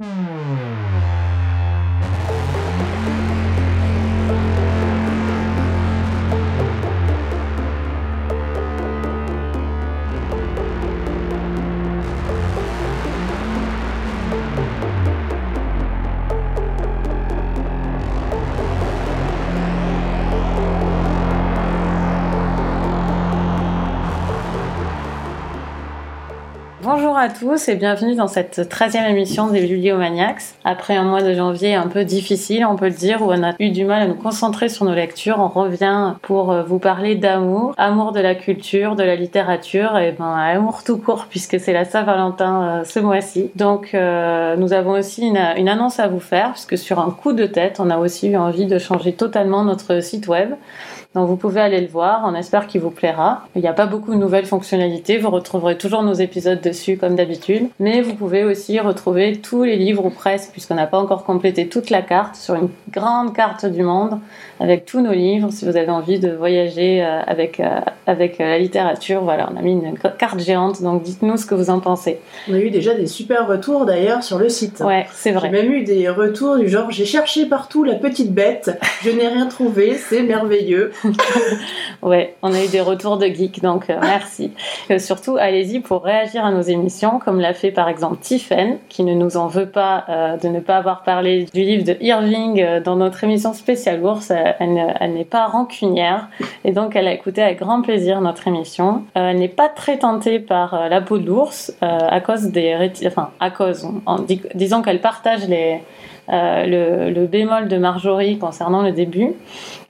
嗯。À tous et bienvenue dans cette 13e émission des Bibliomaniacs. Après un mois de janvier un peu difficile, on peut le dire, où on a eu du mal à nous concentrer sur nos lectures, on revient pour euh, vous parler d'amour, amour de la culture, de la littérature et ben amour tout court puisque c'est la Saint-Valentin euh, ce mois-ci. Donc euh, nous avons aussi une annonce à vous faire puisque sur un coup de tête, on a aussi eu envie de changer totalement notre site web. Donc vous pouvez aller le voir, on espère qu'il vous plaira. Il n'y a pas beaucoup de nouvelles fonctionnalités, vous retrouverez toujours nos épisodes dessus comme d'habitude, mais vous pouvez aussi retrouver tous les livres ou presque, puisqu'on n'a pas encore complété toute la carte, sur une grande carte du monde, avec tous nos livres, si vous avez envie de voyager euh, avec, euh, avec euh, la littérature. Voilà, on a mis une carte géante, donc dites-nous ce que vous en pensez. On a eu déjà des super retours d'ailleurs sur le site. Ouais, c'est vrai. J'ai même eu des retours du genre j'ai cherché partout la petite bête, je n'ai rien trouvé, c'est merveilleux. ouais, on a eu des retours de geeks, donc euh, merci. Euh, surtout, allez-y pour réagir à nos émissions, comme l'a fait par exemple Tiffen, qui ne nous en veut pas euh, de ne pas avoir parlé du livre de Irving dans notre émission spéciale ours. Elle, n'est pas rancunière, et donc elle a écouté avec grand plaisir notre émission. elle n'est pas très tentée par la peau de l'ours à cause des, enfin à cause, disons qu'elle partage le, bémol de Marjorie concernant le début.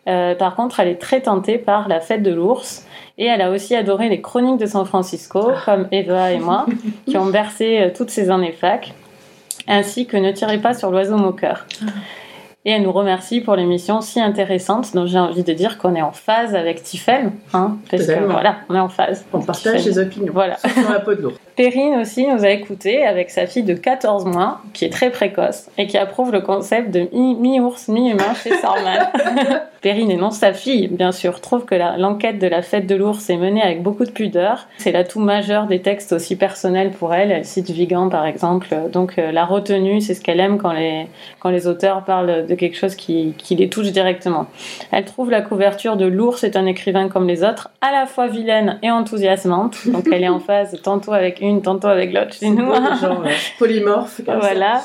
Euh, par contre, elle est très tentée par la fête de l'ours. Et elle a aussi adoré les chroniques de San Francisco, comme Eva et moi, qui ont bercé euh, toutes ces années fac, ainsi que Ne tirez pas sur l'oiseau moqueur. Et elle nous remercie pour l'émission si intéressante. Donc j'ai envie de dire qu'on est en phase avec Tifel, hein, parce que voilà, on est en phase. On partage les opinions. Voilà. Sur la peau de l'ours. Perrine aussi nous a écouté avec sa fille de 14 mois, qui est très précoce et qui approuve le concept de mi-ours, mi-humain chez Sarman. Perrine et non sa fille, bien sûr, trouve que l'enquête de la fête de l'ours est menée avec beaucoup de pudeur. C'est l'atout majeur des textes aussi personnels pour elle. Elle cite Vigan par exemple. Donc euh, la retenue, c'est ce qu'elle aime quand les, quand les auteurs parlent de quelque chose qui, qui les touche directement. Elle trouve la couverture de l'ours est un écrivain comme les autres, à la fois vilaine et enthousiasmante. Donc elle est en phase tantôt avec une, tantôt avec l'autre chez nous. Genre polymorphe. voilà.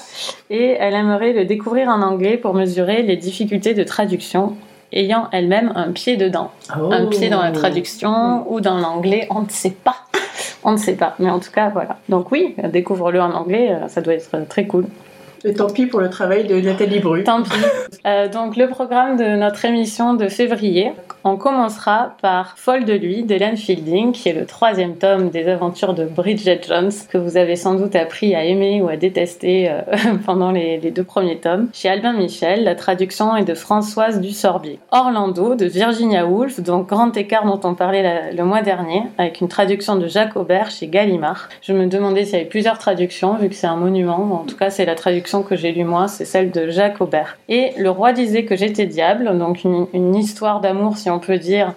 Et elle aimerait le découvrir en anglais pour mesurer les difficultés de traduction ayant elle-même un pied dedans. Un pied dans la oh. traduction ou dans l'anglais, on ne sait pas. On ne sait pas. Mais en tout cas, voilà. Donc oui, découvre-le en anglais, euh, ça doit être très cool. Et tant pis pour le travail de Nathalie Bru. Tant pis. Euh, donc le programme de notre émission de février, on commencera par Folle de lui d'Hélène Fielding, qui est le troisième tome des aventures de Bridget Jones, que vous avez sans doute appris à aimer ou à détester euh, pendant les, deux premiers tomes. Chez Albin Michel, la traduction est de Françoise Dussorbier. Orlando de Virginia Woolf, donc Grand écart dont on parlait le mois dernier, avec une traduction de Jacques Aubert chez Gallimard. Je me demandais s'il y avait plusieurs traductions, vu que c'est un monument. En tout cas, c'est la traduction que j'ai lue moi, c'est celle de Jacques Aubert. Et Le roi disait que j'étais diable, donc une, histoire d'amour, si on peut dire,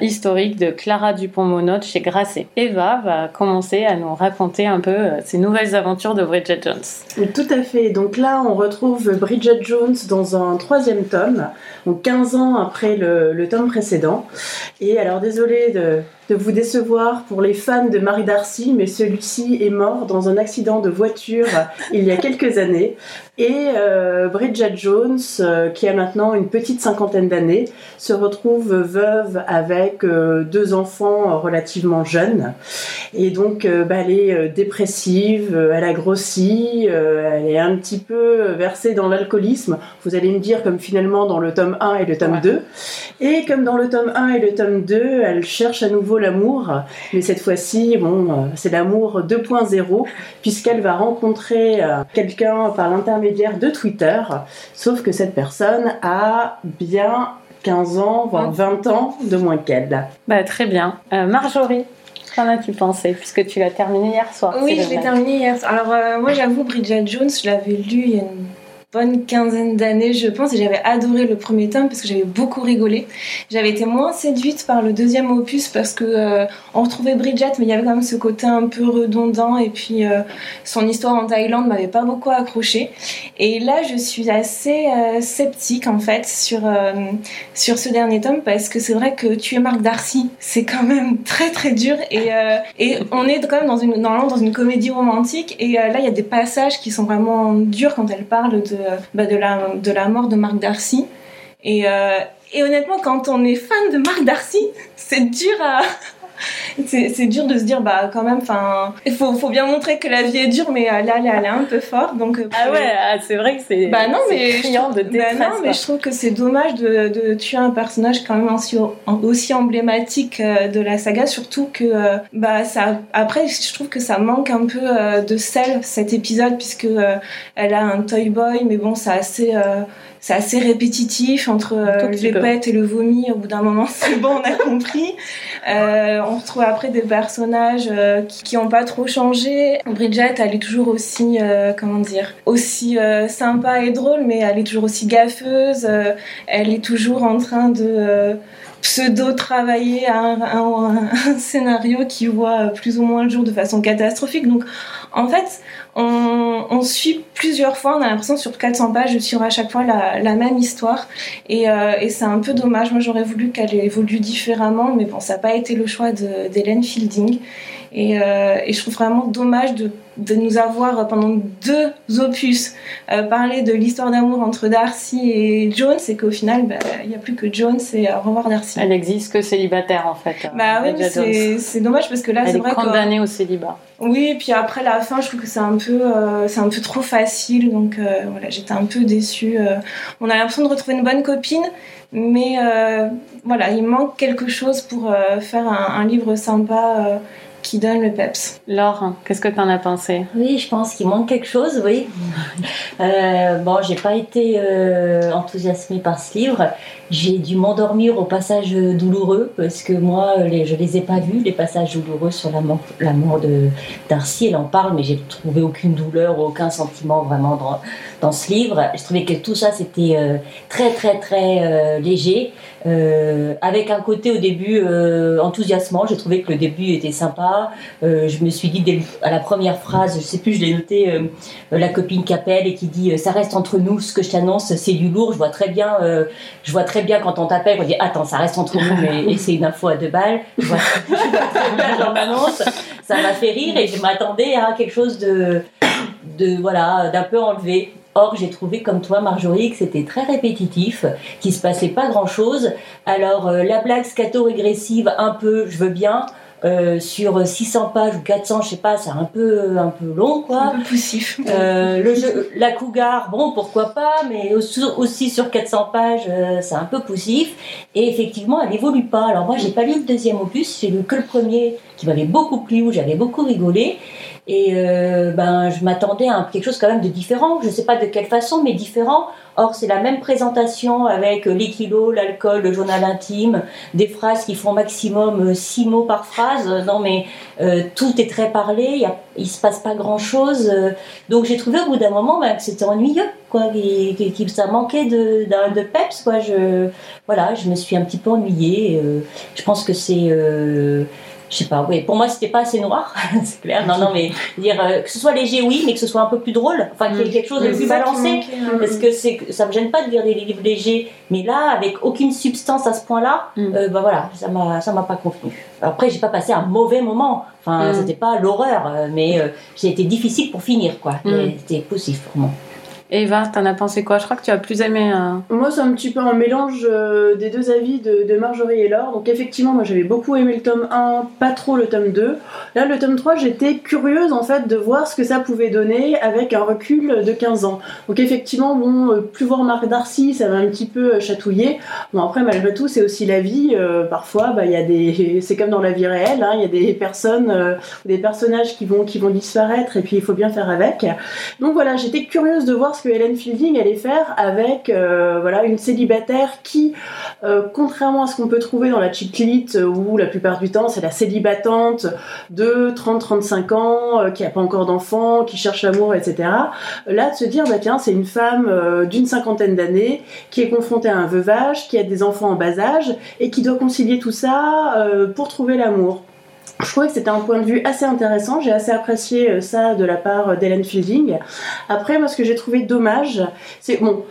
historique de Clara Dupont-Monotte chez Grasset. Eva va commencer à nous raconter un peu euh, ses nouvelles aventures de Bridget Jones. Tout à fait. Donc là, on retrouve Bridget Jones dans un troisième tome, donc 15 ans après le, tome précédent. Et alors, désolé de vous décevoir pour les fans de Marie Darcy, mais celui-ci est mort dans un accident de voiture il y a quelques années. Et euh, Bridget Jones, euh, qui a maintenant une petite cinquantaine d'années, se retrouve veuve avec euh, deux enfants relativement jeunes. Et donc, bah, elle est dépressive, elle a grossi, elle est un petit peu versée dans l'alcoolisme. Vous allez me dire, comme finalement dans le tome 1 et le tome 2. Et comme dans le tome 1 et le tome 2, elle cherche à nouveau l'amour. Mais cette fois-ci, bon, c'est l'amour 2.0, puisqu'elle va rencontrer quelqu'un par l'intermédiaire de Twitter, sauf que cette personne a bien 15 ans, voire 20 mmh. ans de moins qu'elle. Bah, très bien. Euh, Marjorie, qu'en as-tu pensé Puisque tu l'as terminé hier soir. Oui, je l'ai terminé hier soir. Alors, euh, moi, j'avoue, Bridget Jones, je l'avais lu il y a bonne quinzaine d'années, je pense, et j'avais adoré le premier tome parce que j'avais beaucoup rigolé. J'avais été moins séduite par le deuxième opus parce que euh, on retrouvait Bridget, mais il y avait quand même ce côté un peu redondant et puis euh, son histoire en Thaïlande m'avait pas beaucoup accroché. Et là, je suis assez euh, sceptique en fait sur sur ce dernier tome parce que c'est vrai que tuer Marc Darcy, c'est quand même très très dur et et on est quand même dans une dans une comédie romantique et là il y a des passages qui sont vraiment durs quand elle parle de bah, de, la, de la mort de Marc Darcy. Et, euh, et honnêtement, quand on est fan de Marc Darcy, c'est dur à, c'est dur de se dire bah quand même enfin il faut, faut, bien montrer que la vie est dure mais là elle, est un peu forte donc euh, ah ouais ah, c'est vrai que c'est bah non mais de détresse bah non mais je trouve que c'est dommage de, de, tuer un personnage quand même aussi, aussi emblématique euh, de la saga surtout que euh, bah ça après je trouve que ça manque un peu de sel cet épisode puisque elle a un toy boy mais bon c'est assez c'est assez répétitif entre euh, les pètes et le vomi. Au bout d'un moment, c'est bon, on a compris. Euh, on retrouve après des personnages euh, qui n'ont pas trop changé. Bridget, elle est toujours aussi, euh, comment dire, aussi sympa et drôle, mais elle est toujours aussi gaffeuse. elle est toujours en train de pseudo-travailler un, un, un, scénario qui voit plus ou moins le jour de façon catastrophique. Donc, en fait, on, suit plusieurs fois, on a l'impression sur 400 pages de suivre à chaque fois la, même histoire. Euh, et, c'est un peu dommage. Moi, j'aurais voulu qu'elle évolue différemment, mais bon, ça n'a pas été le choix d'Hélène Fielding. Euh, et, je trouve vraiment dommage de, nous avoir pendant deux opus euh, parlé de l'histoire d'amour entre Darcy et Jones et qu'au final bah, il n'y a plus que Jones et au revoir Darcy. Elle n'existe que célibataire en fait. Bah oui, c'est dommage parce que là c'est vrai condamnée au célibat. Oui, et puis après la fin, je trouve que c'est un peu, euh, c'est un peu trop facile, donc voilà, j'étais un peu déçue. on a l'impression de retrouver une bonne copine, mais voilà, il manque quelque chose pour faire un, un livre sympa qui donne le peps? Laure, qu'est-ce que tu en as pensé? Oui, je pense qu'il manque quelque chose, oui. euh, bon, j'ai pas été euh, enthousiasmée par ce livre. J'ai dû m'endormir au passage douloureux parce que moi, les, je les ai pas vus, les passages douloureux sur la mort, la mort de Darcy. Elle en parle, mais j'ai trouvé aucune douleur, aucun sentiment vraiment dans, ce livre. Je trouvais que tout ça, c'était euh, très, très, très euh, léger. Euh, avec un côté au début enthousiasmant. J'ai trouvé que le début était sympa. je me suis dit à la première phrase, je sais plus, je l'ai noté, la copine qui appelle et qui dit ça reste entre nous. Ce que je t'annonce, c'est du lourd. Je vois très bien, je vois très bien quand on t'appelle, on dit attends, ça reste entre nous, mais c'est une info à deux balles. Je vois, très bien. Ça m'a fait rire et je m'attendais à quelque chose de voilà, d'un peu enlevé. Or, j'ai trouvé comme toi, Marjorie, que c'était très répétitif, qu'il se passait pas grand chose. Alors, euh, la blague scato-régressive, un peu, je veux bien. Euh, sur 600 pages ou 400, je sais pas, c'est un peu un peu long quoi. Un peu poussif. Euh, le jeu, la cougar, bon pourquoi pas, mais aussi, sur 400 pages, euh, c'est un peu poussif. Et effectivement, elle évolue pas. Alors moi, j'ai pas lu le deuxième opus, j'ai lu que le premier qui m'avait beaucoup plu, où j'avais beaucoup rigolé. Et euh, ben, je m'attendais à quelque chose quand même de différent. Je ne sais pas de quelle façon, mais différent. Or, c'est la même présentation avec les kilos, l'alcool, le journal intime, des phrases qui font maximum 6 euh, mots par phrase. Non, mais euh, tout est très parlé, il ne se passe pas grand-chose. donc, j'ai trouvé au bout d'un moment ben, que c'était ennuyeux, quoi, que, ça manquait de, de, peps. Quoi. Je, voilà, je me suis un petit peu ennuyée. je pense que c'est je sais pas, oui, pour moi c'était pas assez noir, c'est clair. Non, non, mais dire euh, que ce soit léger, oui, mais que ce soit un peu plus drôle, enfin qu'il y ait mm. quelque chose de plus balancé, parce que c'est, ça me gêne pas de lire des livres légers, mais là, avec aucune substance à ce point-là, mm. euh, bah voilà, ça m'a, ça m'a pas convenu. Après, j'ai pas passé un mauvais moment, enfin, mm. c'était pas l'horreur, euh, mais j'ai été difficile pour finir, quoi. C'était poussif pour moi. Eva, t'en as pensé quoi? Je crois que tu as plus aimé. Euh, moi, c'est un petit peu un mélange euh, des deux avis de, Marjorie et Laure. Donc, effectivement, moi j'avais beaucoup aimé le tome 1, pas trop le tome 2. Là, le tome 3, j'étais curieuse en fait de voir ce que ça pouvait donner avec un recul de 15 ans. Donc, effectivement, bon, euh, plus voir Marc Darcy, ça m'a un petit peu chatouillé. Bon, après, malgré tout, c'est aussi la vie. parfois, bah, des. C'est comme dans la vie réelle, hein, il y a des personnes, des personnages qui vont, qui vont disparaître et puis il faut bien faire avec. Donc, voilà, j'étais curieuse de voir ce que Hélène Fielding allait faire avec euh, voilà une célibataire qui euh, contrairement à ce qu'on peut trouver dans la chiclite, où la plupart du temps c'est la célibatante de 30-35 ans, qui n'a pas encore d'enfants, qui cherche l'amour, etc. Là, de se dire, bah c'est une femme d'une cinquantaine d'années qui est confrontée à un veuvage, qui a des enfants en bas âge et qui doit concilier tout ça pour trouver l'amour je trouvais que c'était un point de vue assez intéressant. J'ai assez apprécié ça de la part d'Hélène Fielding. Après, moi, ce que j'ai trouvé dommage, c'est bon,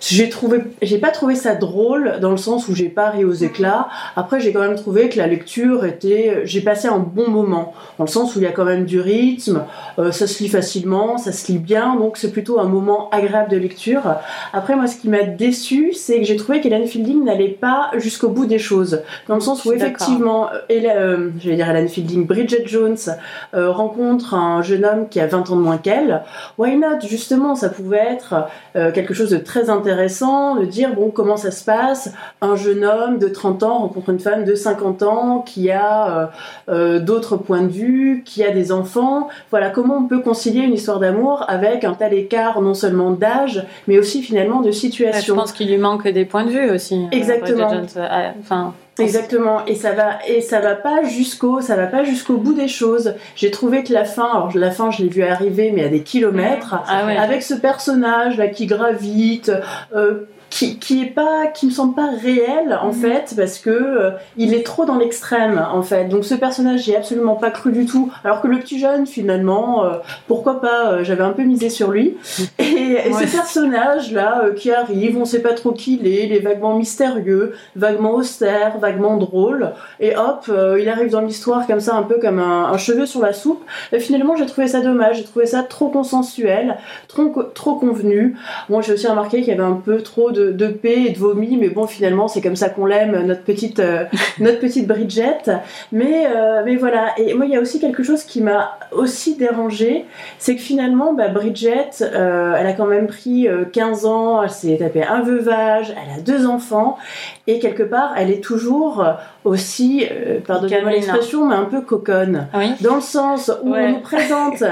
j'ai trouvé, j'ai pas trouvé ça drôle dans le sens où j'ai pas ri aux éclats. Après, j'ai quand même trouvé que la lecture était, j'ai passé un bon moment dans le sens où il y a quand même du rythme, euh, ça se lit facilement, ça se lit bien, donc c'est plutôt un moment agréable de lecture. Après, moi, ce qui m'a déçu, c'est que j'ai trouvé qu'Hélène Fielding n'allait pas jusqu'au bout des choses, dans le sens où effectivement, elle, euh, je vais dire Hélène Fielding, Bridget Jones euh, rencontre un jeune homme qui a 20 ans de moins qu'elle. Why not? Justement, ça pouvait être quelque chose de très intéressant intéressant de dire bon comment ça se passe? Un jeune homme de 30 ans rencontre une femme de 50 ans qui a euh, euh, d'autres points de vue qui a des enfants. Voilà comment on peut concilier une histoire d'amour avec un tel écart non seulement d'âge mais aussi finalement de situation. Je pense qu'il lui manque des points de vue aussi euh, exactement enfin Exactement, et ça va et ça va pas jusqu'au ça va pas jusqu'au bout des choses. J'ai trouvé que la fin, alors la fin je l'ai vu arriver mais à des kilomètres, ah avec ce personnage là qui gravite, euh, qui, qui est pas qui me semble pas réel en mhm. fait parce que euh, il est trop dans l'extrême en fait. Donc ce personnage j'ai absolument pas cru du tout. Alors que le petit jeune finalement euh, pourquoi pas euh, j'avais un peu misé sur lui. Et, ce personnage là qui arrive on sait pas trop qui il est il est vaguement mystérieux vaguement austère vaguement drôle. Et hop il arrive dans l'histoire comme ça un peu comme un, un cheveu sur la soupe. Et finalement j'ai trouvé ça dommage j'ai trouvé ça trop consensuel trop trop convenu. Bon j'ai aussi remarqué qu'il y avait un peu trop de, de paix et de vomi, mais bon, finalement, c'est comme ça qu'on l'aime, notre petite, euh, notre petite Bridget. Mais, euh, mais voilà. Et moi, il y a aussi quelque chose qui m'a aussi dérangé, c'est que finalement, bah, Bridget, euh, elle a quand même pris 15 ans, elle s'est tapé un veuvage, elle a deux enfants, et quelque part, elle est toujours aussi, pardonnez-moi l'expression, mais un peu coconne. Ah Dans le sens où on nous présente,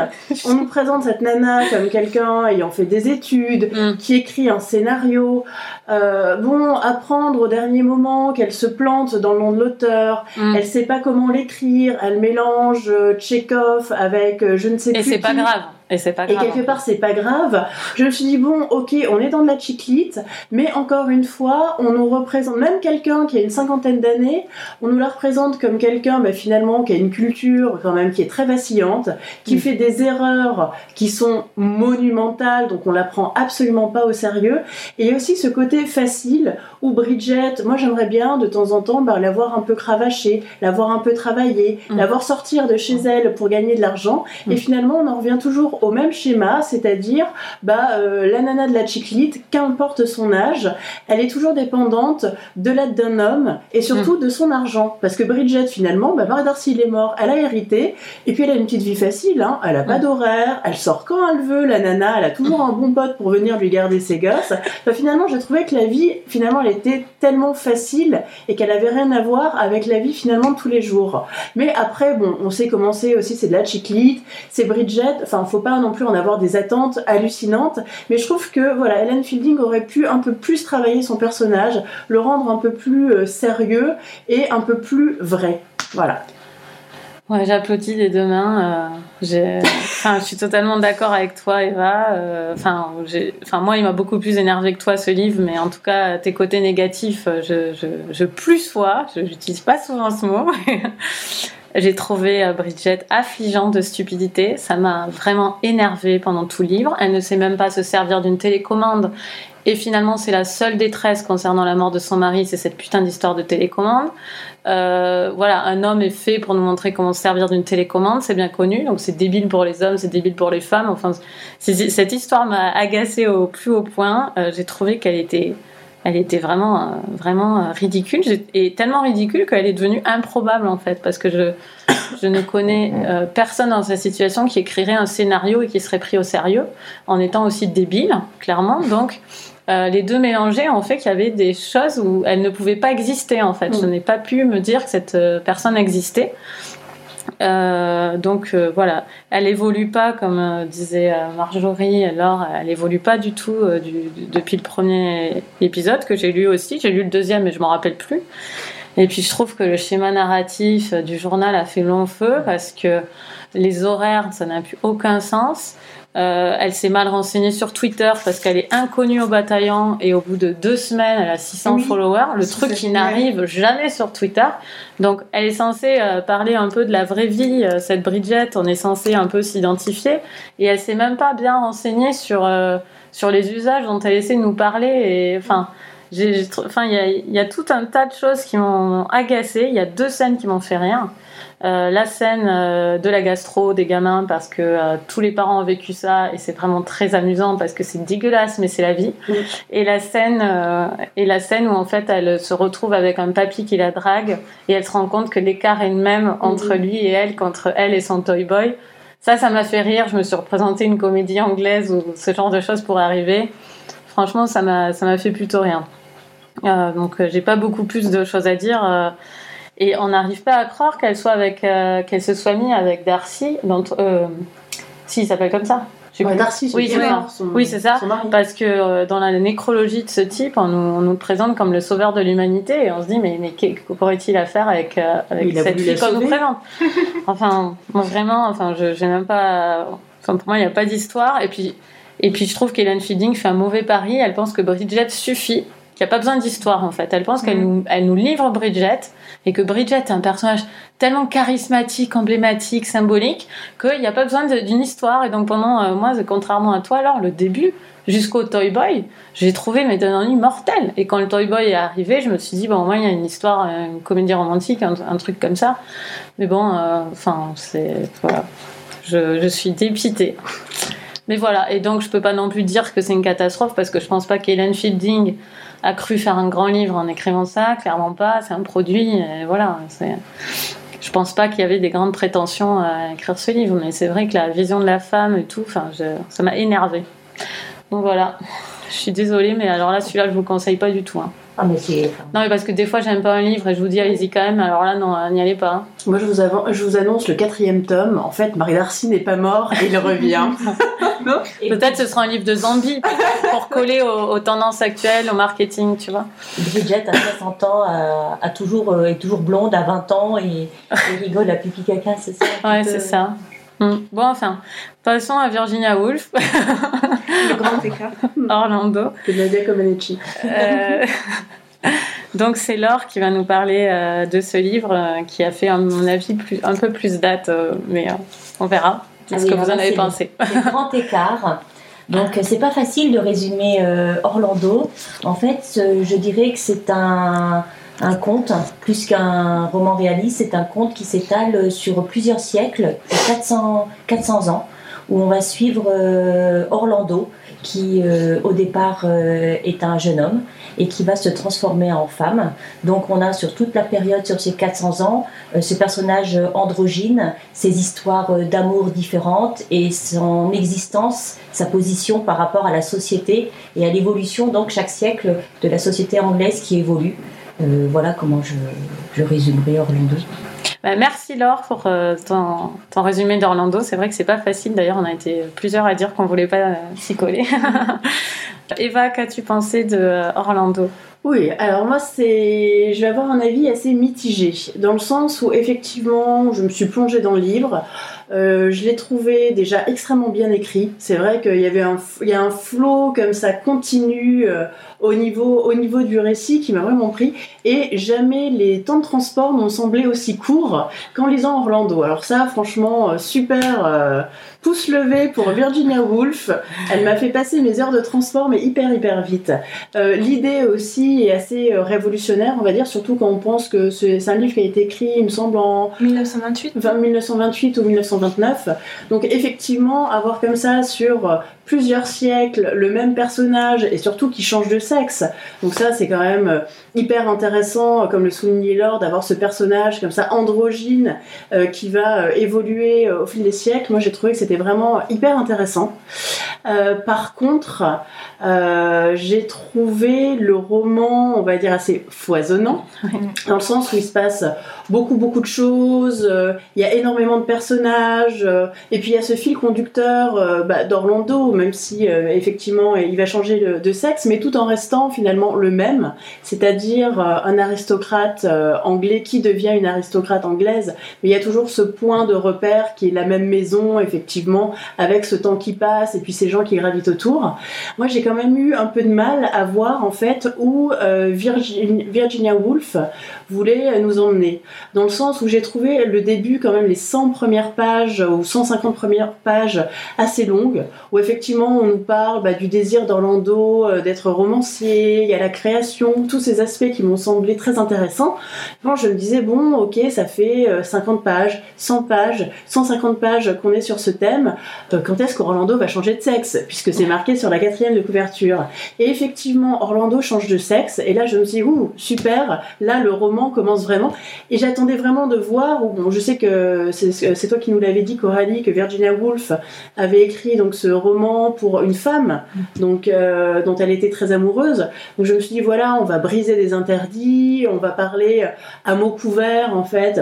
on nous présente cette nana comme quelqu'un ayant fait des études, mm. qui écrit un scénario, euh, bon, apprendre au dernier moment qu'elle se plante dans le nom de l'auteur, mm. elle sait pas comment l'écrire, elle mélange euh, Tchekhov avec euh, je ne sais plus. Et c'est pas grave. Et c'est pas grave. Et quelque part, c'est pas grave. Je me suis dit, bon, ok, on est dans de la chiclite, mais encore une fois, on nous représente, même quelqu'un qui a une cinquantaine d'années, on nous la représente comme quelqu'un, bah, finalement, qui a une culture, quand même, qui est très vacillante, qui mm. fait des erreurs qui sont monumentales, donc on la prend absolument pas au sérieux. Et il y a aussi ce côté facile où Bridget, moi j'aimerais bien de temps en temps bah, l'avoir un peu cravaché, l'avoir un peu travaillé, mm. l'avoir sortir de chez elle pour gagner de l'argent. Et mm. finalement, on en revient toujours au même schéma, c'est-à-dire bah, euh, la nana de la chiclite, qu'importe son âge, elle est toujours dépendante de l'aide d'un homme et surtout hmm. de son argent. Parce que Bridget, finalement, bah, Darcy, il est mort, elle a hérité, et puis elle a une petite vie facile, hein, elle a pas hmm. d'horaire, elle sort quand elle veut, la nana, elle a toujours un bon pote pour venir lui garder ses gosses. Bah, finalement, j'ai trouvé que la vie, finalement, elle était tellement facile et qu'elle avait rien à voir avec la vie, finalement, de tous les jours. Mais après, bon, on sait comment c'est aussi, c'est de la chiclite, c'est Bridget, enfin, faut pas non plus en avoir des attentes hallucinantes, mais je trouve que voilà, Helen Fielding aurait pu un peu plus travailler son personnage, le rendre un peu plus euh, sérieux et un peu plus vrai. Voilà. Ouais, j'applaudis des deux mains. Euh, enfin, je suis totalement d'accord avec toi, Eva. Euh, enfin, enfin, moi, il m'a beaucoup plus énervé que toi ce livre, mais en tout cas, tes côtés négatifs, je, je, je plus sois. Je n'utilise pas souvent ce mot. J'ai trouvé euh, Bridget affligeante de stupidité. Ça m'a vraiment énervée pendant tout le livre. Elle ne sait même pas se servir d'une télécommande. Et finalement, c'est la seule détresse concernant la mort de son mari, c'est cette putain d'histoire de télécommande. Euh, voilà, un homme est fait pour nous montrer comment se servir d'une télécommande, c'est bien connu, donc c'est débile pour les hommes, c'est débile pour les femmes. Enfin, cette histoire m'a agacée au plus haut point. Euh, j'ai trouvé qu'elle était elle était vraiment, euh, vraiment euh, ridicule, et tellement ridicule qu'elle est devenue improbable en fait, parce que je, je ne connais euh, personne dans cette situation qui écrirait un scénario et qui serait pris au sérieux, en étant aussi débile, clairement. Donc, les deux mélangés ont fait qu'il y avait des choses où elle ne pouvait pas exister en fait. Je mm. n'ai pas pu me dire que cette personne existait. Euh, donc euh, voilà, elle évolue pas comme euh, disait Marjorie. Alors, elle évolue pas du tout depuis le premier épisode que j'ai lu aussi. J'ai lu le deuxième, mais je m'en rappelle plus. Et puis je trouve que le schéma narratif du journal a fait long feu parce que les horaires, ça n'a plus aucun sens. Euh, elle s'est mal renseignée sur Twitter parce qu'elle est inconnue au bataillon et au bout de deux semaines, elle a 600 Oui, followers. Le truc qui n'arrive jamais sur Twitter. Donc, elle est censée euh, parler un peu de la vraie vie, euh, cette Bridget. On est censé un peu s'identifier. Et elle s'est même pas bien renseignée sur, sur les usages dont elle essaie de nous parler. Et enfin, il y y a tout un tas de choses qui m'ont agacée. Il y a deux scènes qui m'ont fait rire. Euh, la scène euh, de la gastro des gamins parce que euh, tous les parents ont vécu ça et c'est vraiment très amusant parce que c'est dégueulasse mais c'est la vie. Et la scène et la scène où en fait elle se retrouve avec un papy qui la drague et elle se rend compte que l'écart est le même entre lui et elle qu'entre elle et son toy boy. Ça ça m'a fait rire. Je me suis représenté une comédie anglaise où ce genre de choses pourrait arriver. Franchement ça m'a ça m'a fait plutôt rien. Donc j'ai pas beaucoup plus de choses à dire et on n'arrive pas à croire qu'elle soit avec, euh, qu'elle se soit mise avec Darcy. Dont, euh, si, il s'appelle comme ça. Ouais. Darcy, Oui, c'est ça. son, Oui, c'est ça. Parce que euh, dans la nécrologie de ce type, on nous, on nous présente comme le sauveur de l'humanité et on se dit mais, qu'aurait-il à faire avec, euh, avec cette fille qu'on nous présente? Enfin, moi vraiment, enfin, je j'ai même pas. Enfin, pour moi, il n'y a pas d'histoire. Et puis, et puis, je trouve qu'Hélène Fielding fait un mauvais pari. Elle pense que Bridget suffit, qu'il n'y a pas besoin d'histoire en fait. Elle pense qu'elle nous, elle nous livre Bridget et que Bridget est un personnage tellement charismatique, emblématique, symbolique qu'il n'y a pas besoin d'une histoire. Et donc pendant euh, moi, contrairement à toi, alors le début jusqu'au Toy Boy, j'ai trouvé mes ennuis mortels. Et quand le Toy Boy est arrivé, je me suis dit bon, au moins il y a une histoire, euh, une comédie romantique, un, un truc comme ça. Mais bon, euh, enfin c'est voilà, je, je suis dépitée. Mais voilà, et donc je peux pas non plus dire que c'est une catastrophe parce que je pense pas qu'Hélène Fielding a cru faire un grand livre en écrivant ça, clairement pas, c'est un produit, voilà. Je pense pas qu'il y avait des grandes prétentions à écrire ce livre, mais c'est vrai que la vision de la femme et tout, ça m'a énervé. Donc voilà, je suis désolée, mais alors là, celui-là, je vous le conseille pas du tout. hein. Ah, mais c'est. Non, mais parce que des fois, j'aime pas un livre et je vous dis, allez-y quand même, alors là, non, n'y allez pas. hein. Moi, je vous, je vous annonce le quatrième tome. En fait, Marie Darcy n'est pas mort et il revient. Et Peut-être ce sera un livre de zombies pour coller aux, aux tendances actuelles, au marketing, tu vois. Bridget, à 60 ans, a, a toujours, euh, est toujours blonde à 20 ans et, et rigole à pipi caca, c'est ça Ouais, c'est ça. Bon, enfin, passons à Virginia Woolf, Le grand écart. Orlando. de Nadia Comaneci. Euh, Donc c'est Laure qui va nous parler euh, de ce livre euh, qui a fait à mon avis plus, un peu plus date, euh, mais on verra Ah ce oui, que vous en avez pensé. C'est grand écart. Donc c'est pas facile de résumer Orlando. En fait, je dirais que c'est un, un conte, plus qu'un roman réaliste, c'est un conte qui s'étale sur plusieurs siècles, 400, 400 ans, où on va suivre euh, Orlando, qui euh, au départ euh, est un jeune homme et qui va se transformer en femme. Donc on a sur toute la période, sur ces 400 ans, ce personnage androgyne, ses histoires d'amour différentes et son existence, sa position par rapport à la société et à l'évolution, donc chaque siècle, de la société anglaise qui évolue. Euh, voilà comment je, je résumerai Orlando. Bah, merci Laure pour euh, ton, ton résumé d'Orlando. C'est vrai que c'est pas facile. D'ailleurs, on a été plusieurs à dire qu'on voulait pas euh, s'y coller. Eva, qu'as-tu pensé de euh, Orlando? Oui, alors moi, c'est, je vais avoir un avis assez mitigé, dans le sens où effectivement, je me suis plongée dans le livre. Euh, je l'ai trouvé déjà extrêmement bien écrit. C'est vrai qu'il y avait un, il y a un flow comme ça continu euh, au niveau, au niveau du récit qui m'a vraiment pris. Et jamais les temps de transport m'ont semblé aussi courts qu'en lisant Orlando. Alors ça, franchement, euh, super. euh, pouce levé pour Virginia Woolf. Elle m'a fait passer mes heures de transport, mais hyper, hyper vite. L'idée aussi est assez révolutionnaire, on va dire, surtout quand on pense que c'est un livre qui a été écrit, il me semble, en 1928. enfin, 1928 ou 1929. Donc effectivement, avoir comme ça sur plusieurs siècles le même personnage et surtout qui change de sexe. Donc ça, c'est quand même euh, hyper intéressant, comme le soulignait Lord, d'avoir ce personnage comme ça androgyne euh, qui va euh, évoluer au fil des siècles. Moi, j'ai trouvé que c'était vraiment hyper intéressant. par contre, j'ai trouvé le roman, on va dire, assez foisonnant, dans le sens où il se passe beaucoup, beaucoup de choses, il y a énormément de personnages, et puis il y a ce fil conducteur bah, d'Orlando, même si euh, effectivement il va changer de, sexe, mais tout en restant finalement le même, c'est-à-dire euh, un aristocrate euh, anglais qui devient une aristocrate anglaise. Mais il y a toujours ce point de repère qui est la même maison, effectivement, avec ce temps qui passe et puis ces gens qui gravitent autour. Moi, j'ai quand même eu un peu de mal à voir en fait où Virginia Woolf voulait nous emmener, dans le sens où j'ai trouvé le début quand même les 100 premières pages ou 150 premières pages assez longues, où effectivement effectivement, on nous parle bah, du désir d'Orlando euh, d'être romancier, il y a la création, tous ces aspects qui m'ont semblé très intéressants. Je me disais, bon, ok, ça fait 50 euh, pages, 100 pages, 150 pages qu'on est sur ce thème. Euh, quand est-ce qu'Orlando va changer de sexe? Puisque c'est marqué sur la quatrième de couverture. Et effectivement, Orlando change de sexe. Et là, je me suis dit, ouh, super, là, le roman commence vraiment. Et j'attendais vraiment de voir, bon, je sais que c'est toi qui nous l'avais dit, Coralie, que Virginia Woolf avait écrit donc ce roman pour une femme, donc euh, dont elle était très amoureuse. Donc je me suis dit voilà, on va briser des interdits, on va parler à mots couverts en fait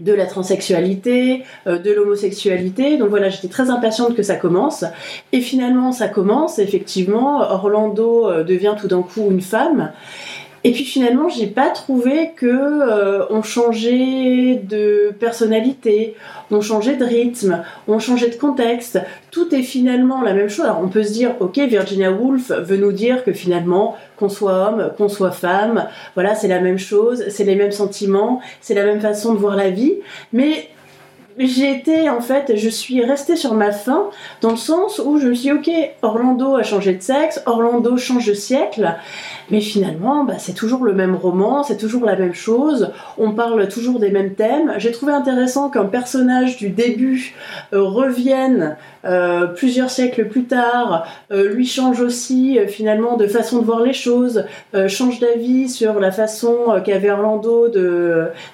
de la transsexualité, euh, de l'homosexualité. Donc voilà, j'étais très impatiente que ça commence. Et finalement, ça commence, effectivement. Orlando euh, devient tout d'un coup une femme. Et puis finalement, j'ai pas trouvé que euh, on changeait de personnalité, on changeait de rythme, on changeait de contexte. Tout est finalement la même chose. Alors on peut se dire, ok, Virginia Woolf veut nous dire que finalement, qu'on soit homme, qu'on soit femme, voilà, c'est la même chose, c'est les mêmes sentiments, c'est la même façon de voir la vie. Mais j'ai été en fait, je suis restée sur ma faim dans le sens où je me suis dit, ok, Orlando a changé de sexe, Orlando change de siècle, mais finalement, bah, c'est toujours le même roman, c'est toujours la même chose, on parle toujours des mêmes thèmes. J'ai trouvé intéressant qu'un personnage du début euh, revienne euh, plusieurs siècles plus tard, euh, lui change aussi finalement de façon de voir les choses, change d'avis sur la façon qu'avait Orlando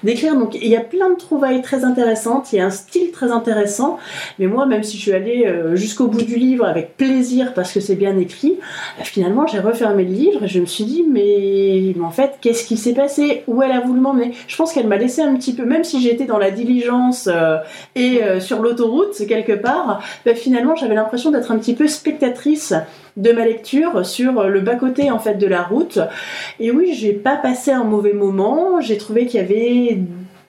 d'écrire. Donc il y a plein de trouvailles très intéressantes, il y a un style très intéressant, mais moi même si je suis allée jusqu'au bout du livre avec plaisir parce que c'est bien écrit, finalement j'ai refermé le livre et je me suis mais, en fait, qu'est-ce qui s'est passé? Où elle a voulu m'emmener? Je pense qu'elle m'a laissé un petit peu, même si j'étais dans la diligence euh, et euh, sur l'autoroute, quelque part, bah, finalement, j'avais l'impression d'être un petit peu spectatrice de ma lecture sur le bas-côté en fait de la route. Et oui, j'ai pas passé un mauvais moment. J'ai trouvé qu'il y avait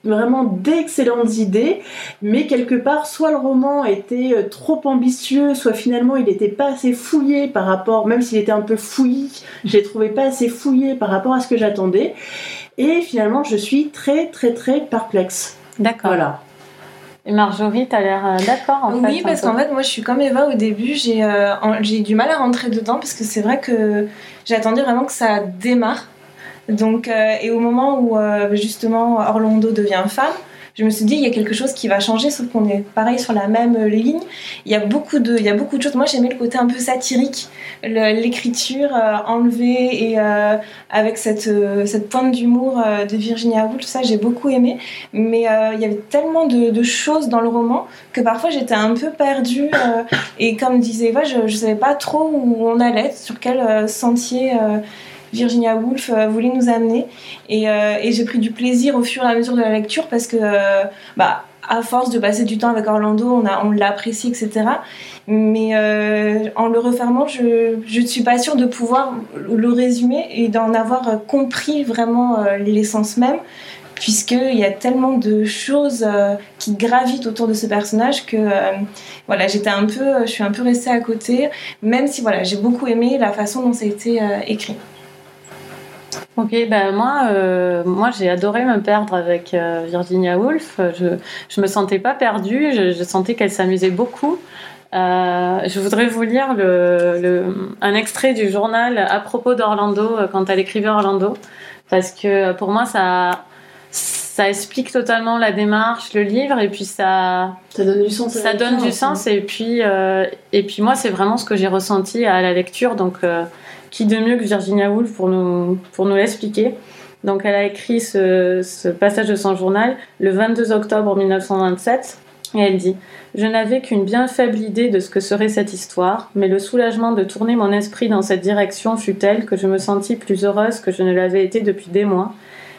vraiment d'excellentes idées, mais quelque part, soit le roman était euh, trop ambitieux, soit finalement il n'était pas assez fouillé par rapport, même s'il était un peu fouillis, je l'ai trouvé pas assez fouillé par rapport à ce que j'attendais. Et finalement, je suis très, très, très perplexe. D'accord. Voilà. Et Marjorie, tu as l'air euh, d'accord en oui, parce qu'en fait, moi je suis comme Eva au début, j'ai euh, j'ai du mal à rentrer dedans parce que c'est vrai que j'attendais vraiment que ça démarre. Donc, euh, et au moment où euh, justement Orlando devient femme, je me suis dit il y a quelque chose qui va changer, sauf qu'on est pareil sur la même ligne. Il y a beaucoup de, il y a beaucoup de choses. Moi, j'aimais le côté un peu satirique, l'écriture euh, enlevée et avec cette, cette pointe d'humour de Virginia Woolf. Ça, j'ai beaucoup aimé. Mais il y avait tellement de, choses dans le roman que parfois j'étais un peu perdue. et comme disait Eva, je ne savais pas trop où on allait, sur quel sentier Virginia Woolf euh, voulait nous amener. Euh, et, j'ai pris du plaisir au fur et à mesure de la lecture parce que, euh, bah, à force de passer du temps avec Orlando, on, a, on l'a apprécié, etc. Mais en le refermant, je ne suis pas sûre de pouvoir le résumer et d'en avoir compris vraiment l'essence même, puisqu'il y a tellement de choses qui gravitent autour de ce personnage que voilà, j'étais un peu, je suis un peu restée à côté, même si voilà, j'ai beaucoup aimé la façon dont ça a été écrit. Ok, ben moi, euh, moi j'ai adoré me perdre avec euh, Virginia Woolf. Je, je me sentais pas perdue, je, sentais qu'elle s'amusait beaucoup. Euh, je voudrais vous lire le, un extrait du journal à propos d'Orlando quand elle écrivait Orlando, parce que pour moi ça ça explique totalement la démarche, le livre, et puis ça, Ça donne du sens. ça donne du aussi. sens. Et puis, et puis moi, c'est vraiment ce que j'ai ressenti à la lecture. Donc, qui de mieux que Virginia Woolf pour nous, pour l'expliquer Donc, elle a écrit ce, ce passage de son journal le 22 octobre 1927. Et elle dit Je n'avais qu'une bien faible idée de ce que serait cette histoire, mais le soulagement de tourner mon esprit dans cette direction fut tel que je me sentis plus heureuse que je ne l'avais été depuis des mois,